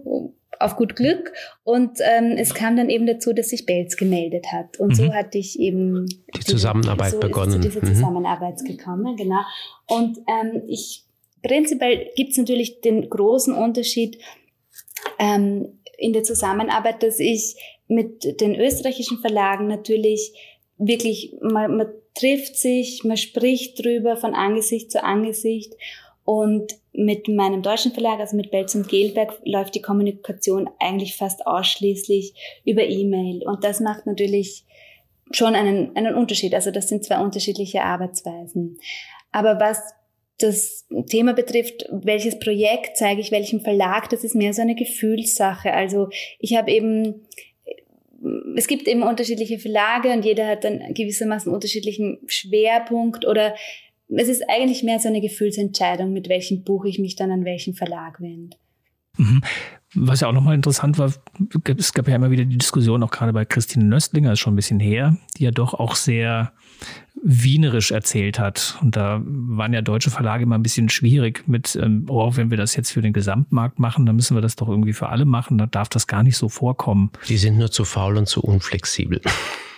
auf gut Glück. Und ähm, es kam dann eben dazu, dass sich Belz gemeldet hat. Und mhm. so hatte ich eben die Zusammenarbeit so begonnen. Ist zu dieser mhm. Zusammenarbeit gekommen, genau. Und ähm, ich prinzipiell gibt es natürlich den großen Unterschied ähm, in der Zusammenarbeit, dass ich mit den österreichischen Verlagen natürlich wirklich, man, man trifft sich, man spricht drüber von Angesicht zu Angesicht und mit meinem deutschen Verlag, also mit Belz und Gelberg, läuft die Kommunikation eigentlich fast ausschließlich über E-Mail. Und das macht natürlich schon einen, einen Unterschied. Also das sind zwei unterschiedliche Arbeitsweisen. Aber was das Thema betrifft, welches Projekt zeige ich welchem Verlag, das ist mehr so eine Gefühlssache. Also ich habe eben, es gibt eben unterschiedliche Verlage und jeder hat dann gewissermaßen unterschiedlichen Schwerpunkt oder es ist eigentlich mehr so eine Gefühlsentscheidung, mit welchem Buch ich mich dann an welchen Verlag wende. Mhm. Was ja auch nochmal interessant war, es gab ja immer wieder die Diskussion, auch gerade bei Christine Nöstlinger, ist schon ein bisschen her, die ja doch auch sehr wienerisch erzählt hat. Und da waren ja deutsche Verlage immer ein bisschen schwierig mit, ähm, oh, wenn wir das jetzt für den Gesamtmarkt machen, dann müssen wir das doch irgendwie für alle machen. Da darf das gar nicht so vorkommen. Die sind nur zu faul und zu unflexibel.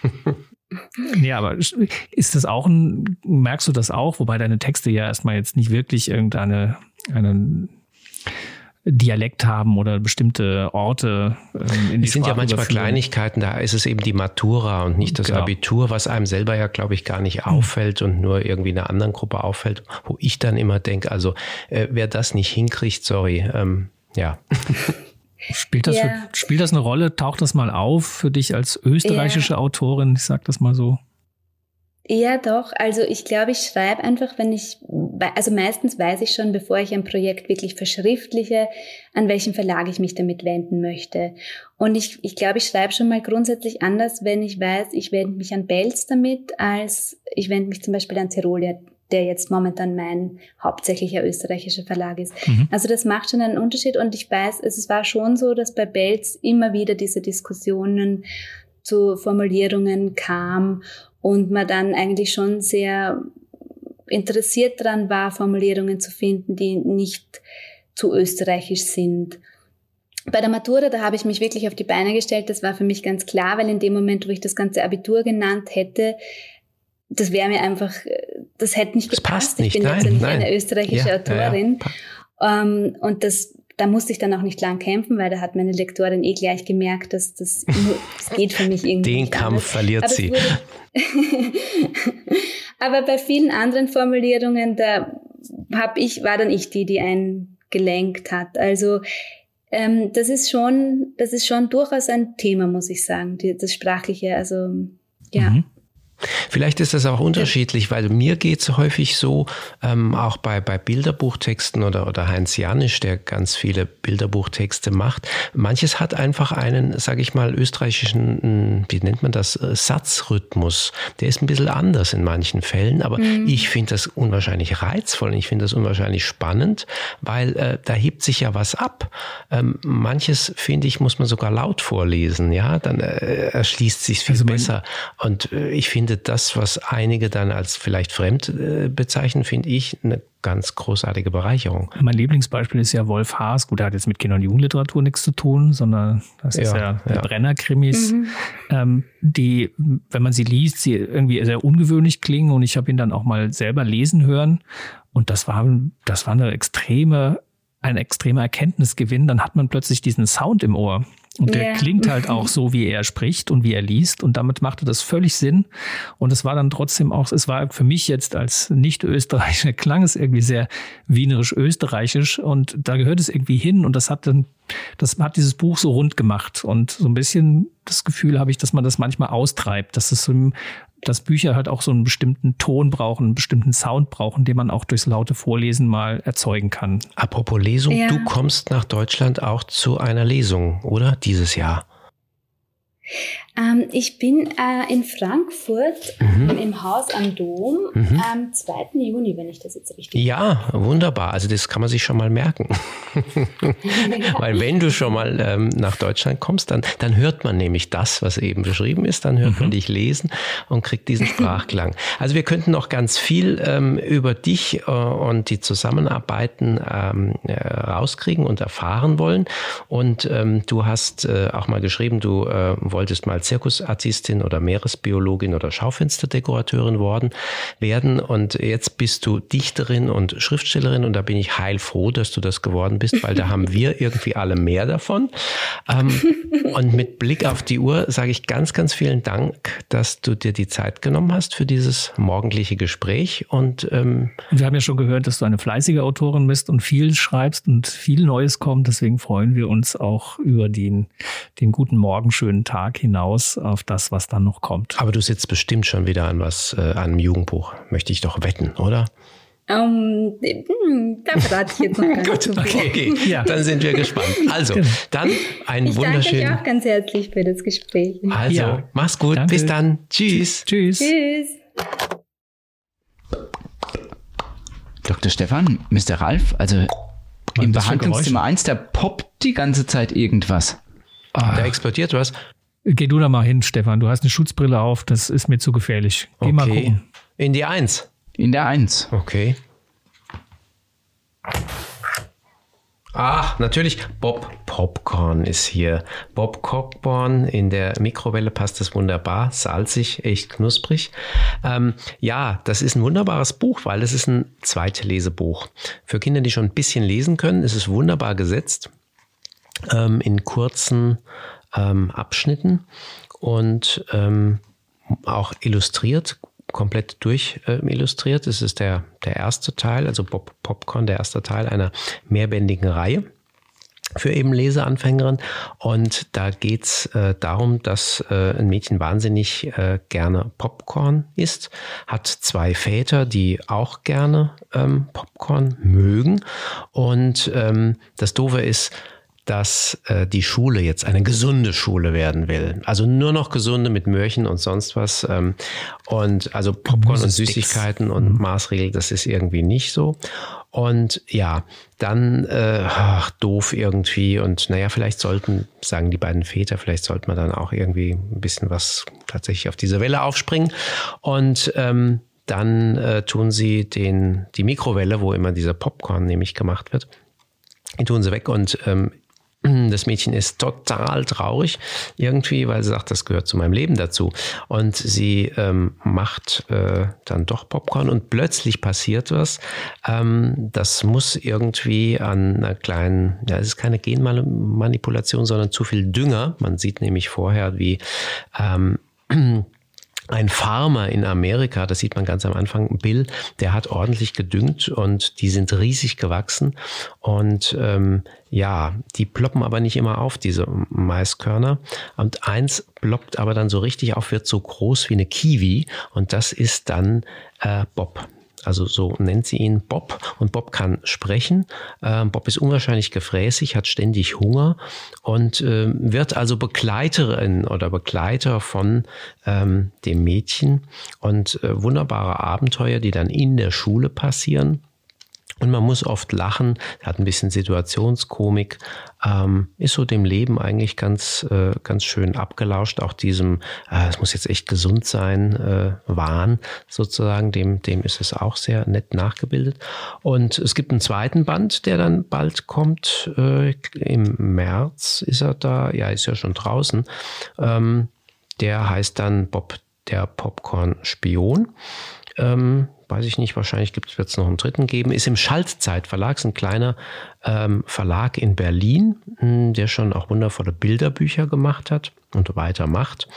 (laughs) (laughs) Ja, aber ist das auch ein, merkst du das auch, wobei deine Texte ja erstmal jetzt nicht wirklich irgendeine einen Dialekt haben oder bestimmte Orte. Ähm, in die es sind ja manchmal Kleinigkeiten, da ist es eben die Matura und nicht das genau. Abitur, was einem selber ja, glaube ich, gar nicht hm. auffällt und nur irgendwie einer anderen Gruppe auffällt, wo ich dann immer denke, also äh, wer das nicht hinkriegt, sorry, ähm, ja. (laughs) Spielt das, ja. für, spielt das eine Rolle? Taucht das mal auf für dich als österreichische ja. Autorin? Ich sag das mal so. Ja, doch. Also ich glaube, ich schreibe einfach, wenn ich, also meistens weiß ich schon, bevor ich ein Projekt wirklich verschriftliche, an welchen Verlag ich mich damit wenden möchte. Und ich, ich glaube, ich schreibe schon mal grundsätzlich anders, wenn ich weiß, ich wende mich an Belz damit, als ich wende mich zum Beispiel an Tirolier, der jetzt momentan mein hauptsächlicher österreichischer Verlag ist. Mhm. Also das macht schon einen Unterschied und ich weiß, es war schon so, dass bei Belz immer wieder diese Diskussionen zu Formulierungen kam und man dann eigentlich schon sehr interessiert dran war, Formulierungen zu finden, die nicht zu österreichisch sind. Bei der Matura, da habe ich mich wirklich auf die Beine gestellt. Das war für mich ganz klar, weil in dem Moment, wo ich das ganze Abitur genannt hätte, das wäre mir einfach, das hätte nicht das gepasst. Nicht, ich bin nein, jetzt nicht nein. eine österreichische ja, Autorin. Ja, ja. Um, ähm, und das da musste ich dann auch nicht lang kämpfen, weil da hat meine Lektorin eh gleich gemerkt, dass das, das geht für mich irgendwie. Den Kampf anders. verliert Aber sie. (laughs) Aber bei vielen anderen Formulierungen, da hab ich, war dann ich die, die einen gelenkt hat. Also ähm, das ist schon, das ist schon durchaus ein Thema, muss ich sagen, die, das Sprachliche. Also ja. Mhm. Vielleicht ist das auch unterschiedlich, weil mir geht es häufig so, ähm, auch bei, bei Bilderbuchtexten oder, oder Heinz Janisch, der ganz viele Bilderbuchtexte macht. Manches hat einfach einen, sage ich mal, österreichischen, hm, wie nennt man das, äh, Satzrhythmus. Der ist ein bisschen anders in manchen Fällen, aber mhm. ich finde das unwahrscheinlich reizvoll und ich finde das unwahrscheinlich spannend, weil äh, da hebt sich ja was ab. Ähm, manches, finde ich, muss man sogar laut vorlesen, ja, dann äh, erschließt sich viel also besser. Und äh, ich finde, finde das, was einige dann als vielleicht fremd äh, bezeichnen, finde ich eine ganz großartige Bereicherung. Mein Lieblingsbeispiel ist ja Wolf Haas. Gut, der hat jetzt mit Kinder- und Jugendliteratur nichts zu tun, sondern das ist ja, ja, ja. Brenner-Krimis, mhm. ähm, die, wenn man sie liest, sie irgendwie sehr ungewöhnlich klingen. Und ich habe ihn dann auch mal selber lesen hören. Und das war, das war eine extreme, ein extremer Erkenntnisgewinn. Dann hat man plötzlich diesen Sound im Ohr. Und der yeah. klingt halt (laughs) auch so, wie er spricht und wie er liest. Und damit machte das völlig Sinn. Und es war dann trotzdem auch, es war für mich jetzt als Nicht-Österreicher, (laughs) klang es irgendwie sehr wienerisch-österreichisch. Und da gehört es irgendwie hin. Und das hat dann, das hat dieses Buch so rund gemacht. Und so ein bisschen das Gefühl habe ich, dass man das manchmal austreibt, dass es so dass Bücher halt auch so einen bestimmten Ton brauchen, einen bestimmten Sound brauchen, den man auch durchs laute Vorlesen mal erzeugen kann. Apropos Lesung, ja. du kommst nach Deutschland auch zu einer Lesung, oder? Dieses Jahr. Ähm, ich bin äh, in Frankfurt mhm. im Haus am Dom mhm. am 2. Juni, wenn ich das jetzt richtig Ja, wunderbar. Also das kann man sich schon mal merken. (laughs) Weil wenn du schon mal ähm, nach Deutschland kommst, dann, dann hört man nämlich das, was eben beschrieben ist. Dann hört mhm. man dich lesen und kriegt diesen Sprachklang. Also wir könnten noch ganz viel ähm, über dich äh, und die Zusammenarbeiten ähm, äh, rauskriegen und erfahren wollen. Und ähm, du hast äh, auch mal geschrieben, du äh, wolltest mal Zirkusartistin oder Meeresbiologin oder Schaufensterdekorateurin worden werden. Und jetzt bist du Dichterin und Schriftstellerin und da bin ich heilfroh, dass du das geworden bist, weil da haben wir irgendwie alle mehr davon. Ähm, (laughs) und mit Blick auf die Uhr sage ich ganz, ganz vielen Dank, dass du dir die Zeit genommen hast für dieses morgendliche Gespräch. Und ähm, wir haben ja schon gehört, dass du eine fleißige Autorin bist und viel schreibst und viel Neues kommt. Deswegen freuen wir uns auch über den, den guten Morgen, schönen Tag hinaus auf das, was dann noch kommt. Aber du sitzt bestimmt schon wieder an was, äh, an einem Jugendbuch, möchte ich doch wetten, oder? Um, ähm, da verrate ich jetzt noch (laughs) gar nicht. Gut, okay, okay. Ja. dann sind wir gespannt. (laughs) Also, genau. dann ein ich wunderschönen. Ich danke euch auch ganz herzlich für das Gespräch. Also, ja. mach's gut. Danke. Bis dann. Tschüss. Tschüss. Tschüss. Dr. Stefan, Mr. Ralf, also Was im Behandlungszimmer 1, da poppt die ganze Zeit irgendwas. Ah. Da explodiert was. Geh du da mal hin, Stefan. Du hast eine Schutzbrille auf, das ist mir zu gefährlich. Geh okay. mal gucken. In die 1. In der 1. Okay. Ach, natürlich, Bob Popcorn ist hier. Bob Cockborn in der Mikrowelle passt das wunderbar. Salzig, echt knusprig. Ähm, ja, das ist ein wunderbares Buch, weil es ist ein Zweitlesebuch. Für Kinder, die schon ein bisschen lesen können, ist es wunderbar gesetzt. Ähm, in kurzen ähm, Abschnitten und ähm, auch illustriert komplett durch äh, illustriert. Das ist der, der erste Teil, also Bob Popcorn, der erste Teil einer mehrbändigen Reihe für eben Leseanfängerinnen. Und da geht's äh, darum, dass äh, ein Mädchen wahnsinnig äh, gerne Popcorn isst, hat zwei Väter, die auch gerne ähm, Popcorn mögen. Und ähm, das Doofe ist, dass äh, die Schule jetzt eine gesunde Schule werden will. Also nur noch gesunde mit Möhrchen und sonst was. Ähm, und also Popcorn und Süßigkeiten und mhm. Maßregel, das ist irgendwie nicht so. Und ja, dann äh, ach, doof irgendwie. Und naja, vielleicht sollten, sagen die beiden Väter, vielleicht sollte man dann auch irgendwie ein bisschen was tatsächlich auf diese Welle aufspringen. Und ähm, dann äh, tun sie den, die Mikrowelle, wo immer dieser Popcorn nämlich gemacht wird, die tun sie weg und ähm, das Mädchen ist total traurig irgendwie, weil sie sagt, das gehört zu meinem Leben dazu. Und sie ähm, macht äh, dann doch Popcorn und plötzlich passiert was. Ähm, das muss irgendwie an einer kleinen, ja, es ist keine Genmanipulation, sondern zu viel Dünger. Man sieht nämlich vorher, wie ähm, ein Farmer in Amerika, das sieht man ganz am Anfang, Bill, der hat ordentlich gedüngt und die sind riesig gewachsen. Und ähm, ja, die ploppen aber nicht immer auf, diese Maiskörner. Und eins ploppt aber dann so richtig auf, wird so groß wie eine Kiwi. Und das ist dann äh, Bob. Also so nennt sie ihn Bob. Und Bob kann sprechen. Ähm, Bob ist unwahrscheinlich gefräßig, hat ständig Hunger und äh, wird also Begleiterin oder Begleiter von ähm, dem Mädchen. Und äh, wunderbare Abenteuer, die dann in der Schule passieren. Und man muss oft lachen, hat ein bisschen Situationskomik, ähm, ist so dem Leben eigentlich ganz, äh, ganz schön abgelauscht. Auch diesem, äh, es muss jetzt echt gesund sein, äh, Wahn sozusagen, dem, dem ist es auch sehr nett nachgebildet. Und es gibt einen zweiten Band, der dann bald kommt. Äh, Im März ist er da, ja, ist ja schon draußen. Ähm, der heißt dann Bob der Popcorn-Spion. Ähm, weiß ich nicht, wahrscheinlich wird es noch einen dritten geben, ist im Schaltzeit Verlag, ist ein kleiner ähm, Verlag in Berlin, hm, der schon auch wundervolle Bilderbücher gemacht hat und weitermacht.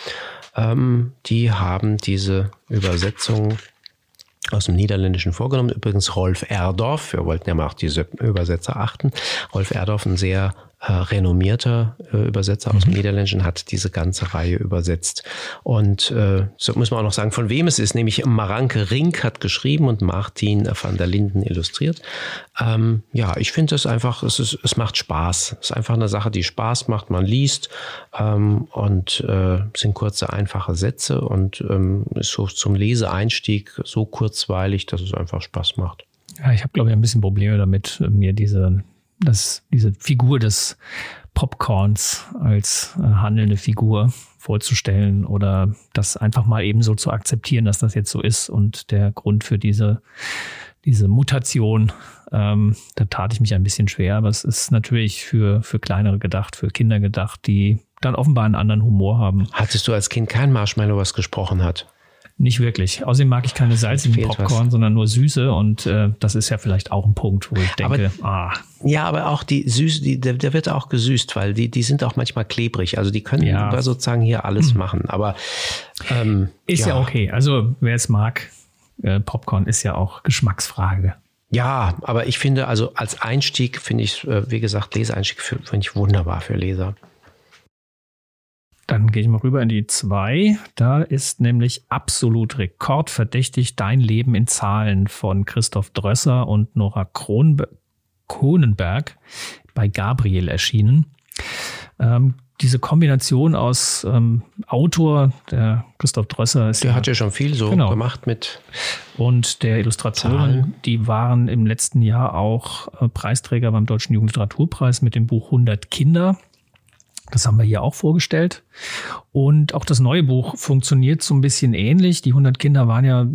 Ähm, die haben diese Übersetzung aus dem Niederländischen vorgenommen. Übrigens Rolf Erdorf, wir wollten ja mal auch diese Übersetzer achten. Rolf Erdorf, ein sehr äh, renommierter äh, Übersetzer aus dem mhm. Niederländischen, hat diese ganze Reihe übersetzt. Und äh, so muss man auch noch sagen, von wem es ist, nämlich Maranke Rink hat geschrieben und Martin van der Linden illustriert. Ähm, ja, ich finde es einfach, es, ist, es macht Spaß. Es ist einfach eine Sache, die Spaß macht. Man liest ähm, und äh, sind kurze, einfache Sätze und ähm, ist so zum Leseeinstieg so kurzweilig, dass es einfach Spaß macht. Ja, ich habe, glaube ich, ein bisschen Probleme damit, mir diese, das, diese Figur des Popcorns als äh, handelnde Figur vorzustellen oder das einfach mal eben so zu akzeptieren, dass das jetzt so ist und der Grund für diese, diese Mutation, ähm, da tat ich mich ein bisschen schwer, aber es ist natürlich für, für kleinere gedacht, für Kinder gedacht, die dann offenbar einen anderen Humor haben. Hattest du als Kind kein Marshmallow, was gesprochen hat? Nicht wirklich. Außerdem mag ich keine salzigen Popcorn, was. sondern nur süße. Und äh, das ist ja vielleicht auch ein Punkt, wo ich denke, aber, ah. Ja, aber auch die süße, die, der, der, wird auch gesüßt, weil die, die sind auch manchmal klebrig. Also die können ja. sozusagen hier alles hm. machen. Aber ähm, ist ja. ja okay. Also wer es mag, äh, Popcorn ist ja auch Geschmacksfrage. Ja, aber ich finde, also als Einstieg finde ich, äh, wie gesagt, Leseeinstieg finde ich wunderbar für Leser. Dann gehe ich mal rüber in die zwei. Da ist nämlich absolut rekordverdächtig Dein Leben in Zahlen von Christoph Drösser und Nora Kronbe Kronenberg bei Gabriel erschienen. Ähm, diese Kombination aus ähm, Autor, der Christoph Drösser ist. Der ja, hat ja schon viel so genau. gemacht mit. Und der Illustratorin, Zahlen. die waren im letzten Jahr auch äh, Preisträger beim Deutschen Jugendliteraturpreis mit dem Buch 100 Kinder. Das haben wir hier auch vorgestellt. Und auch das neue Buch funktioniert so ein bisschen ähnlich. Die 100 Kinder waren ja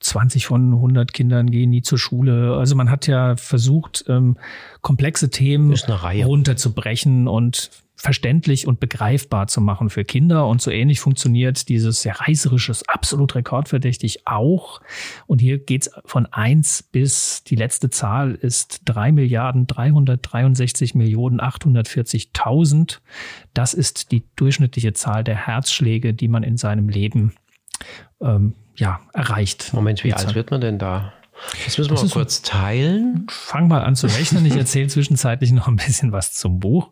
20 von 100 Kindern gehen nie zur Schule. Also man hat ja versucht, ähm, komplexe Themen runterzubrechen und verständlich und begreifbar zu machen für Kinder. Und so ähnlich funktioniert dieses sehr reißerisches, absolut rekordverdächtig auch. Und hier geht's von eins bis die letzte Zahl ist drei Milliarden 363 Millionen 840.000. Das ist die durchschnittliche Zahl der Herzschläge, die man in seinem Leben ähm, ja, erreicht. Moment, wie alt wird man denn da? Das müssen wir das mal kurz teilen. Fang mal an zu rechnen. Ich erzähle zwischenzeitlich noch ein bisschen was zum Buch.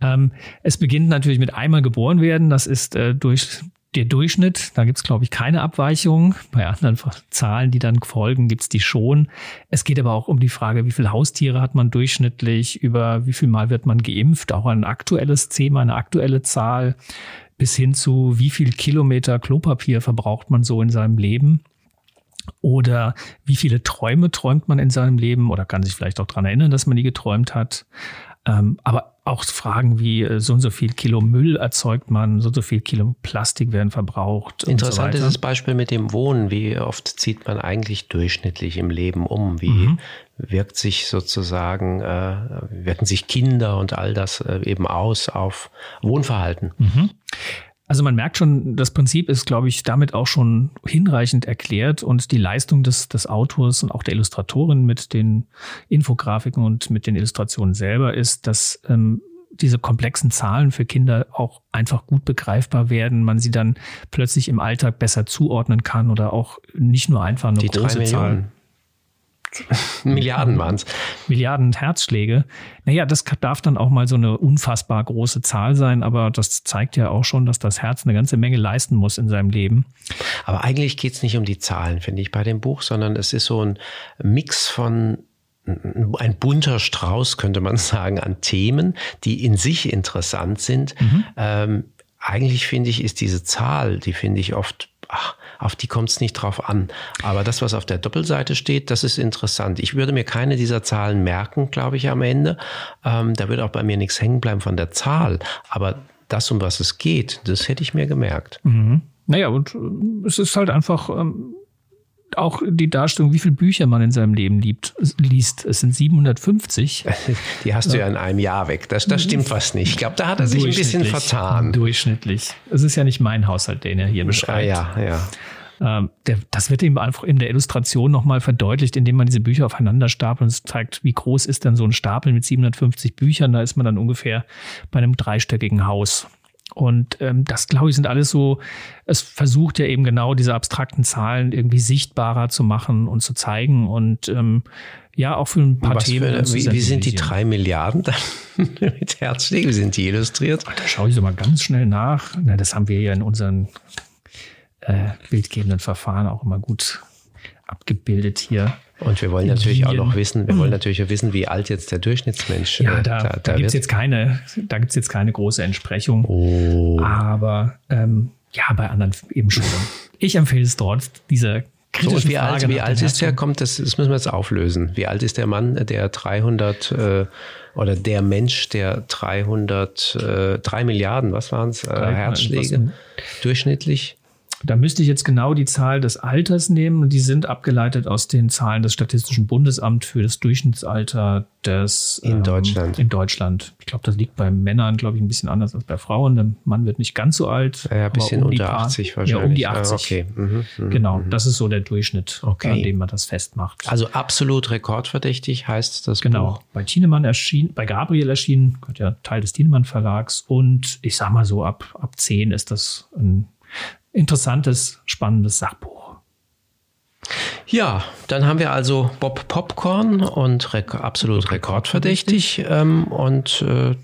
Ähm, es beginnt natürlich mit einmal geboren werden. Das ist äh, durch der Durchschnitt, da gibt's glaube ich, keine Abweichung. Bei anderen Zahlen, die dann folgen, gibt's die schon. Es geht aber auch um die Frage, wie viele Haustiere hat man durchschnittlich, über wie viel Mal wird man geimpft, auch ein aktuelles Thema, eine aktuelle Zahl, bis hin zu wie viel Kilometer Klopapier verbraucht man so in seinem Leben. Oder wie viele Träume träumt man in seinem Leben oder kann sich vielleicht auch dran erinnern, dass man die geträumt hat. Ähm, aber auch Fragen wie äh, so und so viel Kilo Müll erzeugt man, so und so viel Kilo Plastik werden verbraucht. Interessant so ist das Beispiel mit dem Wohnen. Wie oft zieht man eigentlich durchschnittlich im Leben um? Wie mhm. wirkt sich sozusagen, äh, wirken sich Kinder und all das äh, eben aus auf Wohnverhalten? Mhm. Also man merkt schon, das Prinzip ist, glaube ich, damit auch schon hinreichend erklärt und die Leistung des, des Autors und auch der Illustratorin mit den Infografiken und mit den Illustrationen selber ist, dass ähm, diese komplexen Zahlen für Kinder auch einfach gut begreifbar werden, man sie dann plötzlich im Alltag besser zuordnen kann oder auch nicht nur einfach eine die große Zahl. (laughs) Milliarden waren es. Milliarden Herzschläge. Naja, das darf dann auch mal so eine unfassbar große Zahl sein, aber das zeigt ja auch schon, dass das Herz eine ganze Menge leisten muss in seinem Leben. Aber eigentlich geht es nicht um die Zahlen, finde ich, bei dem Buch, sondern es ist so ein Mix von ein bunter Strauß, könnte man (laughs) sagen, an Themen, die in sich interessant sind. Mhm. Ähm, eigentlich finde ich, ist diese Zahl, die finde ich oft ach, auf die kommt es nicht drauf an. Aber das, was auf der Doppelseite steht, das ist interessant. Ich würde mir keine dieser Zahlen merken, glaube ich, am Ende. Ähm, da würde auch bei mir nichts hängen bleiben von der Zahl. Aber das, um was es geht, das hätte ich mir gemerkt. Mhm. Naja, und äh, es ist halt einfach ähm, auch die Darstellung, wie viele Bücher man in seinem Leben liebt, liest. Es sind 750. (laughs) Die hast du ja in einem Jahr weg. Das, das stimmt was nicht. Ich glaube, da hat er sich ein bisschen vertan. Durchschnittlich. Es ist ja nicht mein Haushalt, den er hier beschreibt. Ja, ja. Ähm, der, das wird eben einfach in der Illustration nochmal verdeutlicht, indem man diese Bücher aufeinander stapelt und es zeigt, wie groß ist denn so ein Stapel mit 750 Büchern. Da ist man dann ungefähr bei einem dreistöckigen Haus. Und ähm, das, glaube ich, sind alles so, es versucht ja eben genau diese abstrakten Zahlen irgendwie sichtbarer zu machen und zu zeigen und ähm, ja, auch für ein paar Was Themen. Für, wie, wie, sind die drei Milliarden dann (laughs) mit Herzschlägen? Wie sind die illustriert? Da schaue ich so mal ganz schnell nach. Na, das haben wir ja in unseren äh, bildgebenden Verfahren auch immer gut abgebildet hier. Und wir wollen natürlich auch noch wissen, wir wollen natürlich auch wissen, wie alt jetzt der Durchschnittsmensch ja, da, da, da, da gibt es jetzt keine, da gibt's jetzt keine große Entsprechung. Oh. Aber ähm, ja, bei anderen eben schon. ich empfehle es dort, diese so, und wie Frage alt, wie alt ist der? Kommt das, das müssen wir jetzt auflösen. Wie alt ist der Mann, der 300 äh, oder der Mensch, der 300, äh, 3 Milliarden, was waren es, äh, Herzschläge durchschnittlich da müsste ich jetzt genau die Zahl des Alters nehmen und die sind abgeleitet aus den Zahlen des Statistischen Bundesamts für das Durchschnittsalter des in ähm, Deutschland. In Deutschland. Ich glaube, das liegt bei Männern, glaube ich, ein bisschen anders als bei Frauen. Der Mann wird nicht ganz so alt. Ja, ein bisschen um unter paar, 80 wahrscheinlich. Ja, um die 80. Ah, okay. Mhm, mh, genau, mh. das ist so der Durchschnitt, okay. an dem man das festmacht. Also absolut rekordverdächtig heißt das Genau. Buch. Bei Thienemann erschienen, bei Gabriel erschienen, ja Teil des Thienemann Verlags und ich sag mal so ab ab 10 ist das ein interessantes, spannendes Sachbuch. Ja, dann haben wir also Bob Popcorn und Rek absolut rekordverdächtig. Ähm, und äh,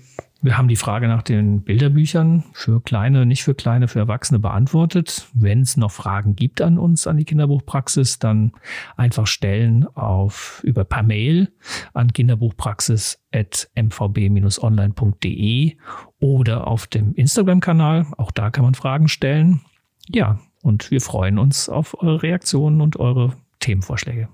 wir haben die Frage nach den Bilderbüchern für kleine, nicht für kleine, für Erwachsene beantwortet. Wenn es noch Fragen gibt an uns, an die Kinderbuchpraxis, dann einfach stellen auf über per Mail an kinderbuchpraxis.mvb-online.de oder auf dem Instagram-Kanal. Auch da kann man Fragen stellen. Ja, und wir freuen uns auf eure Reaktionen und eure Themenvorschläge.